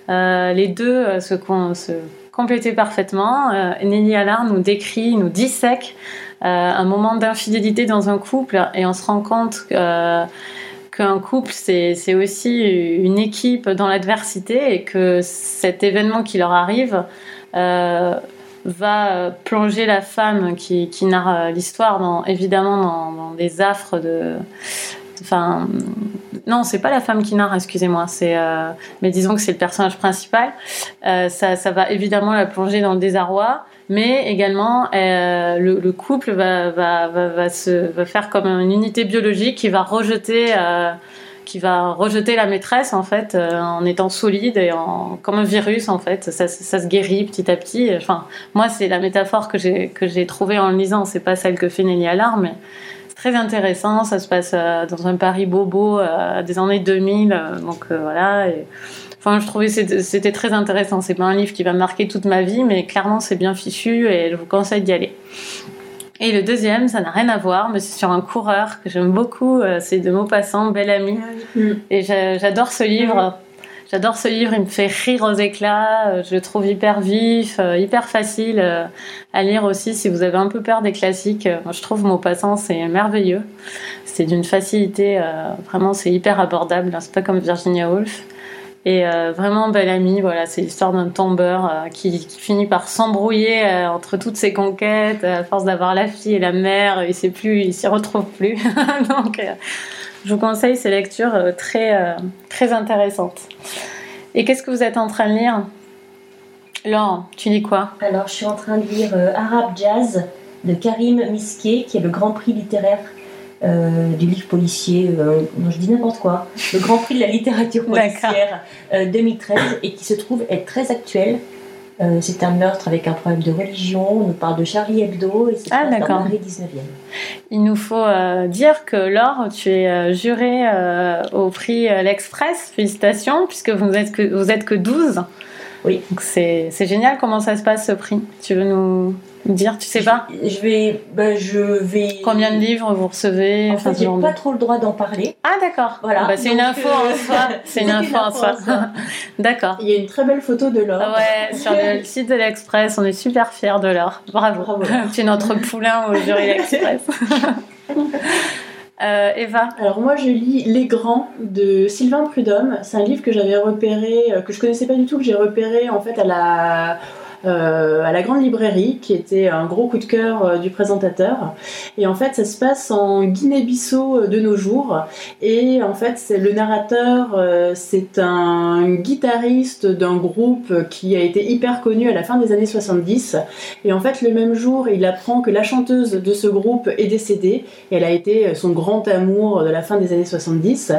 Euh, les deux euh, se, se complétaient parfaitement. Nelly Allard nous décrit, nous dissèque un moment d'infidélité dans un couple et on se rend compte qu'un couple, c'est aussi une équipe dans l'adversité et que cet événement qui leur arrive va plonger la femme qui, narre l'histoire, évidemment, dans, dans, des affres de, Enfin, non, c'est pas la femme qui narre, excusez-moi. C'est, euh, mais disons que c'est le personnage principal. Euh, ça, ça va évidemment la plonger dans le désarroi, mais également euh, le, couple va, va, va, va, se, va faire comme une unité biologique qui va rejeter. Qui va rejeter la maîtresse en fait en étant solide et en, comme un virus en fait ça, se guérit petit à petit enfin moi c'est la métaphore que j'ai que j'ai trouvée en le lisant c'est pas celle que fait Nelly Allard mais très intéressant. Ça se passe euh, dans un Paris bobo euh, des années 2000. Euh, donc voilà. enfin, je trouvais c'était très intéressant. C'est pas un livre qui va marquer toute ma vie, mais clairement c'est bien fichu et je vous conseille d'y aller. Et le deuxième, ça n'a rien à voir, mais c'est sur un coureur que j'aime beaucoup. C'est de Maupassant, Bel Ami. Ah et j'adore ce livre. J'adore ce livre, il me fait rire aux éclats, euh, je le trouve hyper vif, euh, hyper facile euh, à lire aussi si vous avez un peu peur des classiques. Moi, je trouve Maupassant, c'est merveilleux. C'est d'une facilité, vraiment, c'est hyper abordable, hein. c'est pas comme Virginia Woolf. Et vraiment belle amie, voilà, c'est l'histoire d'un tombeur qui, finit par s'embrouiller entre toutes ses conquêtes, à force d'avoir la fille et la mère, il sait s'y retrouve plus. Donc je vous conseille ces lectures euh, très, euh, intéressantes. Et qu'est-ce que vous êtes en train de lire? Laure, tu lis quoi? Alors, je suis en train de lire euh, Arabe Jazz de Karim Miske, qui est le grand prix littéraire du livre policier, non, je dis n'importe quoi, le grand prix de la littérature policière 2013, et qui se trouve être très actuel euh, c'est un meurtre avec un problème de religion. On nous parle de Charlie Hebdo et c'est ah, dans Paris 19e. Il nous faut euh, dire que Laure, tu es euh, jurée au prix L'Express. Félicitations, puisque vous n'êtes que, vous êtes que 12. Oui. C'est génial comment ça se passe ce prix. Tu veux nous dire, tu sais pas Je vais, bah, je vais. Combien de livres vous recevez En fait, j'ai pas trop le droit d'en parler. Ah d'accord. Voilà. Bah, c'est une info en soi. C'est une info en soi. d'accord. Il y a une très belle photo de l'or. Ouais, sur le site de l'Express, on est super fiers de l'or. Bravo. Bravo. tu es notre poulain au jury l'Express. Euh, Eva Alors moi je lis Les Grands de Sylvain Prudhomme. C'est un livre que j'avais repéré, euh, que je connaissais pas du tout, que j'ai repéré en fait à la euh, à la grande librairie, qui était un gros coup de cœur euh, du présentateur. Et en fait, ça se passe en Guinée-Bissau euh, de nos jours. Et en fait, le narrateur, c'est un guitariste d'un groupe qui a été hyper connu à la fin des années 70. Et en fait, le même jour, il apprend que la chanteuse de ce groupe est décédée. Elle a été son grand amour de la fin des années 70.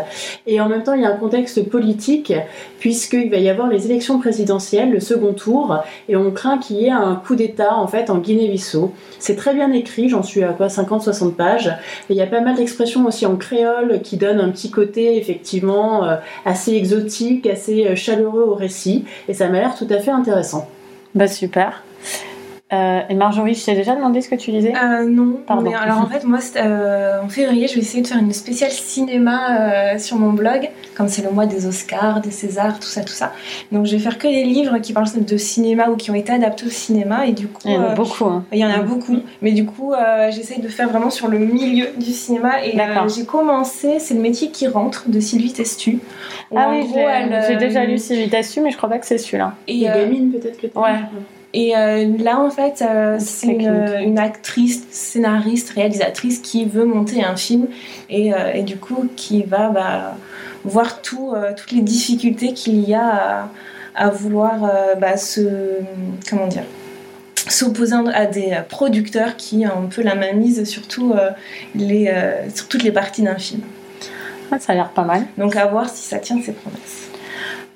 Et en même temps, il y a un contexte politique, puisqu'il va y avoir les élections présidentielles, le second tour. Et on craint qu'il y ait un coup d'État en fait en Guinée-Bissau. C'est très bien écrit, j'en suis à quoi 50-60 pages. Et il y a pas mal d'expressions aussi en créole qui donnent un petit côté effectivement euh, assez exotique, assez euh, chaleureux au récit. Et ça m'a l'air tout à fait intéressant. Bah super. Euh, et Marjorie, je t'ai déjà demandé ce que tu lisais? Euh, non, Pardon. mais alors en fait, moi, euh, en février, je vais essayer de faire une spéciale cinéma euh, sur mon blog, comme c'est le mois des Oscars, des Césars, tout ça, tout ça. Donc, je vais faire que des livres qui parlent de cinéma ou qui ont été adaptés au cinéma, et du coup, Il y en a euh, beaucoup. hein. il y en a beaucoup, mais du coup, euh, j'essaye de faire vraiment sur le milieu du cinéma. Et D'accord. euh, j'ai commencé, c'est le métier qui rentre de Sylvie Testu. Ah oui, j'ai euh, déjà lu Civitassu, mais je crois pas que c'est celui-là. Et, Les euh, gamines, peut-être que t'as ouais. lu. Et euh, là, en fait, euh, c'est une, actrice, scénariste, réalisatrice qui veut monter un film et, euh, et du coup qui va bah, voir tout, toutes les difficultés qu'il y a à, à vouloir bah, se. Comment dire s'opposer à des producteurs qui ont un peu la mainmise sur, tout, euh, les, sur toutes les parties d'un film. Ah, ça a l'air pas mal. Donc à voir si ça tient ses promesses.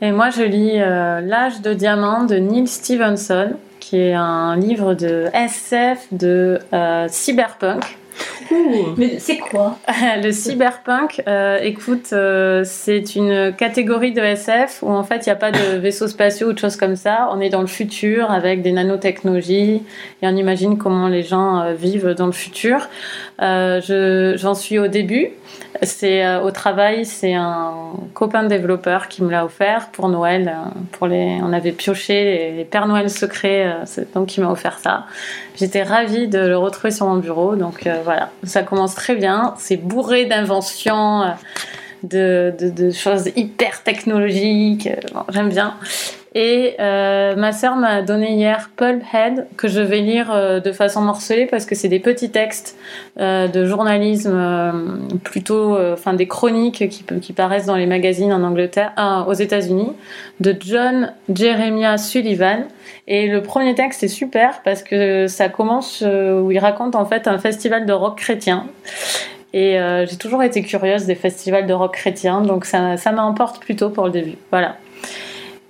Et moi, je lis euh, L'âge de diamant de Neil Stevenson, qui est un livre de SF de euh, cyberpunk. Mais c'est quoi le cyberpunk, euh, écoute, euh, c'est une catégorie de SF où en fait il n'y a pas de vaisseaux spatiaux ou de choses comme ça. On est dans le futur avec des nanotechnologies et on imagine comment les gens euh, vivent dans le futur. Euh, je- J'en suis au début. C'est euh, au travail, c'est un copain développeur qui me l'a offert pour Noël. Pour les, on avait pioché les, les Pères Noël secrets, euh, c'est- donc il m'a offert ça. J'étais ravie de le retrouver sur mon bureau. Donc euh, voilà, ça commence très bien. C'est bourré d'inventions, euh, de, choses hyper technologiques. Euh, J'aime bien. Et euh, ma sœur m'a donné hier Pulphead, que je vais lire euh, de façon morcelée parce que c'est des petits textes euh, de journalisme, euh, plutôt, euh, enfin des chroniques qui, qui paraissent dans les magazines en Angleterre, ah, aux États-Unis, de John Jeremiah Sullivan. Et le premier texte est super parce que ça commence euh, où il raconte en fait un festival de rock chrétien. Et j'ai toujours été curieuse des festivals de rock chrétien, donc ça, ça m'emporte plutôt pour le début. Voilà.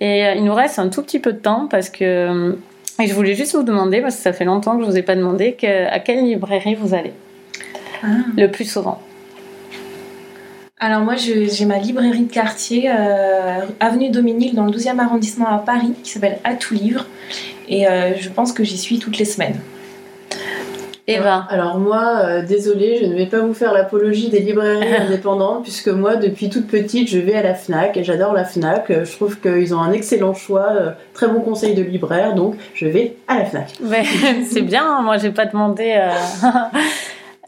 Et euh, il nous reste un tout petit peu de temps parce que. euh, Et je voulais juste vous demander, parce que ça fait longtemps que je vous ai pas demandé, que- à quelle librairie vous allez? Le plus souvent. Alors moi, j'ai ma librairie de quartier, euh, avenue Dominil, dans le 12e arrondissement à Paris, qui s'appelle À tout livre. Et euh, je pense que j'y suis toutes les semaines. Eva. Alors moi, euh, désolée, je ne vais pas vous faire l'apologie des librairies indépendantes, puisque moi, depuis toute petite, je vais à la FNAC, et j'adore la FNAC. Euh, Je trouve qu'ils ont un excellent choix, euh, très bon conseil de libraire, donc je vais à la FNAC. C'est bien, hein, moi j'ai pas demandé. euh,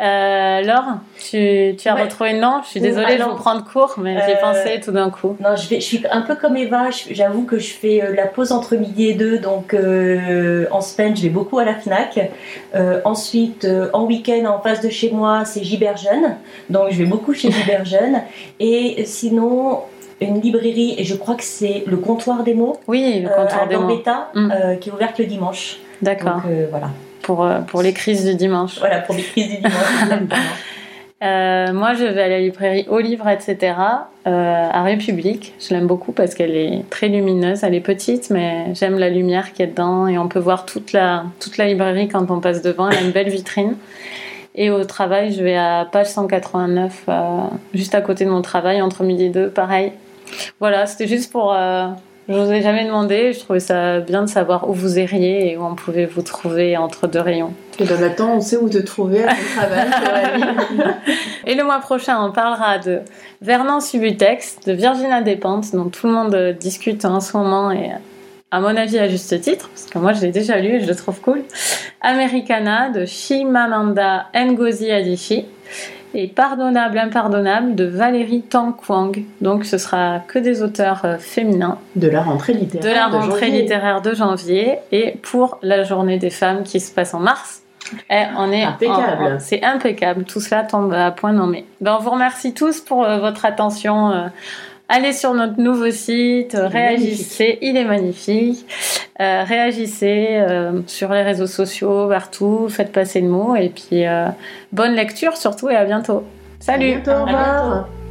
euh, Laure, tu, tu as Ouais. retrouvé le nom? Je suis désolée, je alors, vous prends de court, mais j'ai euh, pensé tout d'un coup. Non, je, vais, je suis un peu comme Eva, je- j'avoue que je fais euh, la pause entre midi et deux, donc euh, en semaine je vais beaucoup à la FNAC. Euh, ensuite, en week-end en face de chez moi, c'est Giberjeune, donc je vais beaucoup chez Giberjeune. Et sinon, une librairie, et je crois que c'est le comptoir des mots, Oui, le euh, comptoir à des mots. Mm. euh, qui est ouverte le dimanche. D'accord, Donc euh, voilà. Pour, euh, pour les crises du dimanche. Voilà, pour les crises du dimanche. Euh, moi, je vais à la librairie Au Livre, etc. euh, à République. Je l'aime beaucoup parce qu'elle est très lumineuse. Elle est petite, mais j'aime la lumière qu'il y a dedans et on peut voir toute la, toute la librairie quand on passe devant. Elle a une belle vitrine. Et au travail, je vais à page 189, euh, juste à côté de mon travail, entre midi et deux, pareil. Voilà, c'était juste pour. Je vous ai jamais demandé. Je trouvais ça bien de savoir où vous ériez et où on pouvait vous trouver entre deux rayons. Et bien maintenant, on sait où te trouver à ton travail. Et le mois prochain, on parlera de Vernon Subutex, de Virginia Despentes, dont tout le monde discute en ce moment et à mon avis à juste titre, parce que moi je l'ai déjà lu et je le trouve cool. Americana de Shimamanda Ngozi Adichie et Pardonnable Impardonnable de Valérie Tang Kwang. Donc ce sera que des auteurs euh, féminins De la rentrée littéraire. de la rentrée janvier. littéraire de janvier et pour la journée des femmes qui se passe en mars. Et on est Impeccable. C'est impeccable. Tout cela tombe à point nommé. Ben, on vous remercie tous pour euh, votre attention. euh, allez sur notre nouveau site, Il réagissez. Il est magnifique. Euh, réagissez euh, sur les réseaux sociaux, partout. Faites passer le mot. Et puis, euh, bonne lecture surtout et à bientôt. À Salut bientôt, au À revoir. bientôt.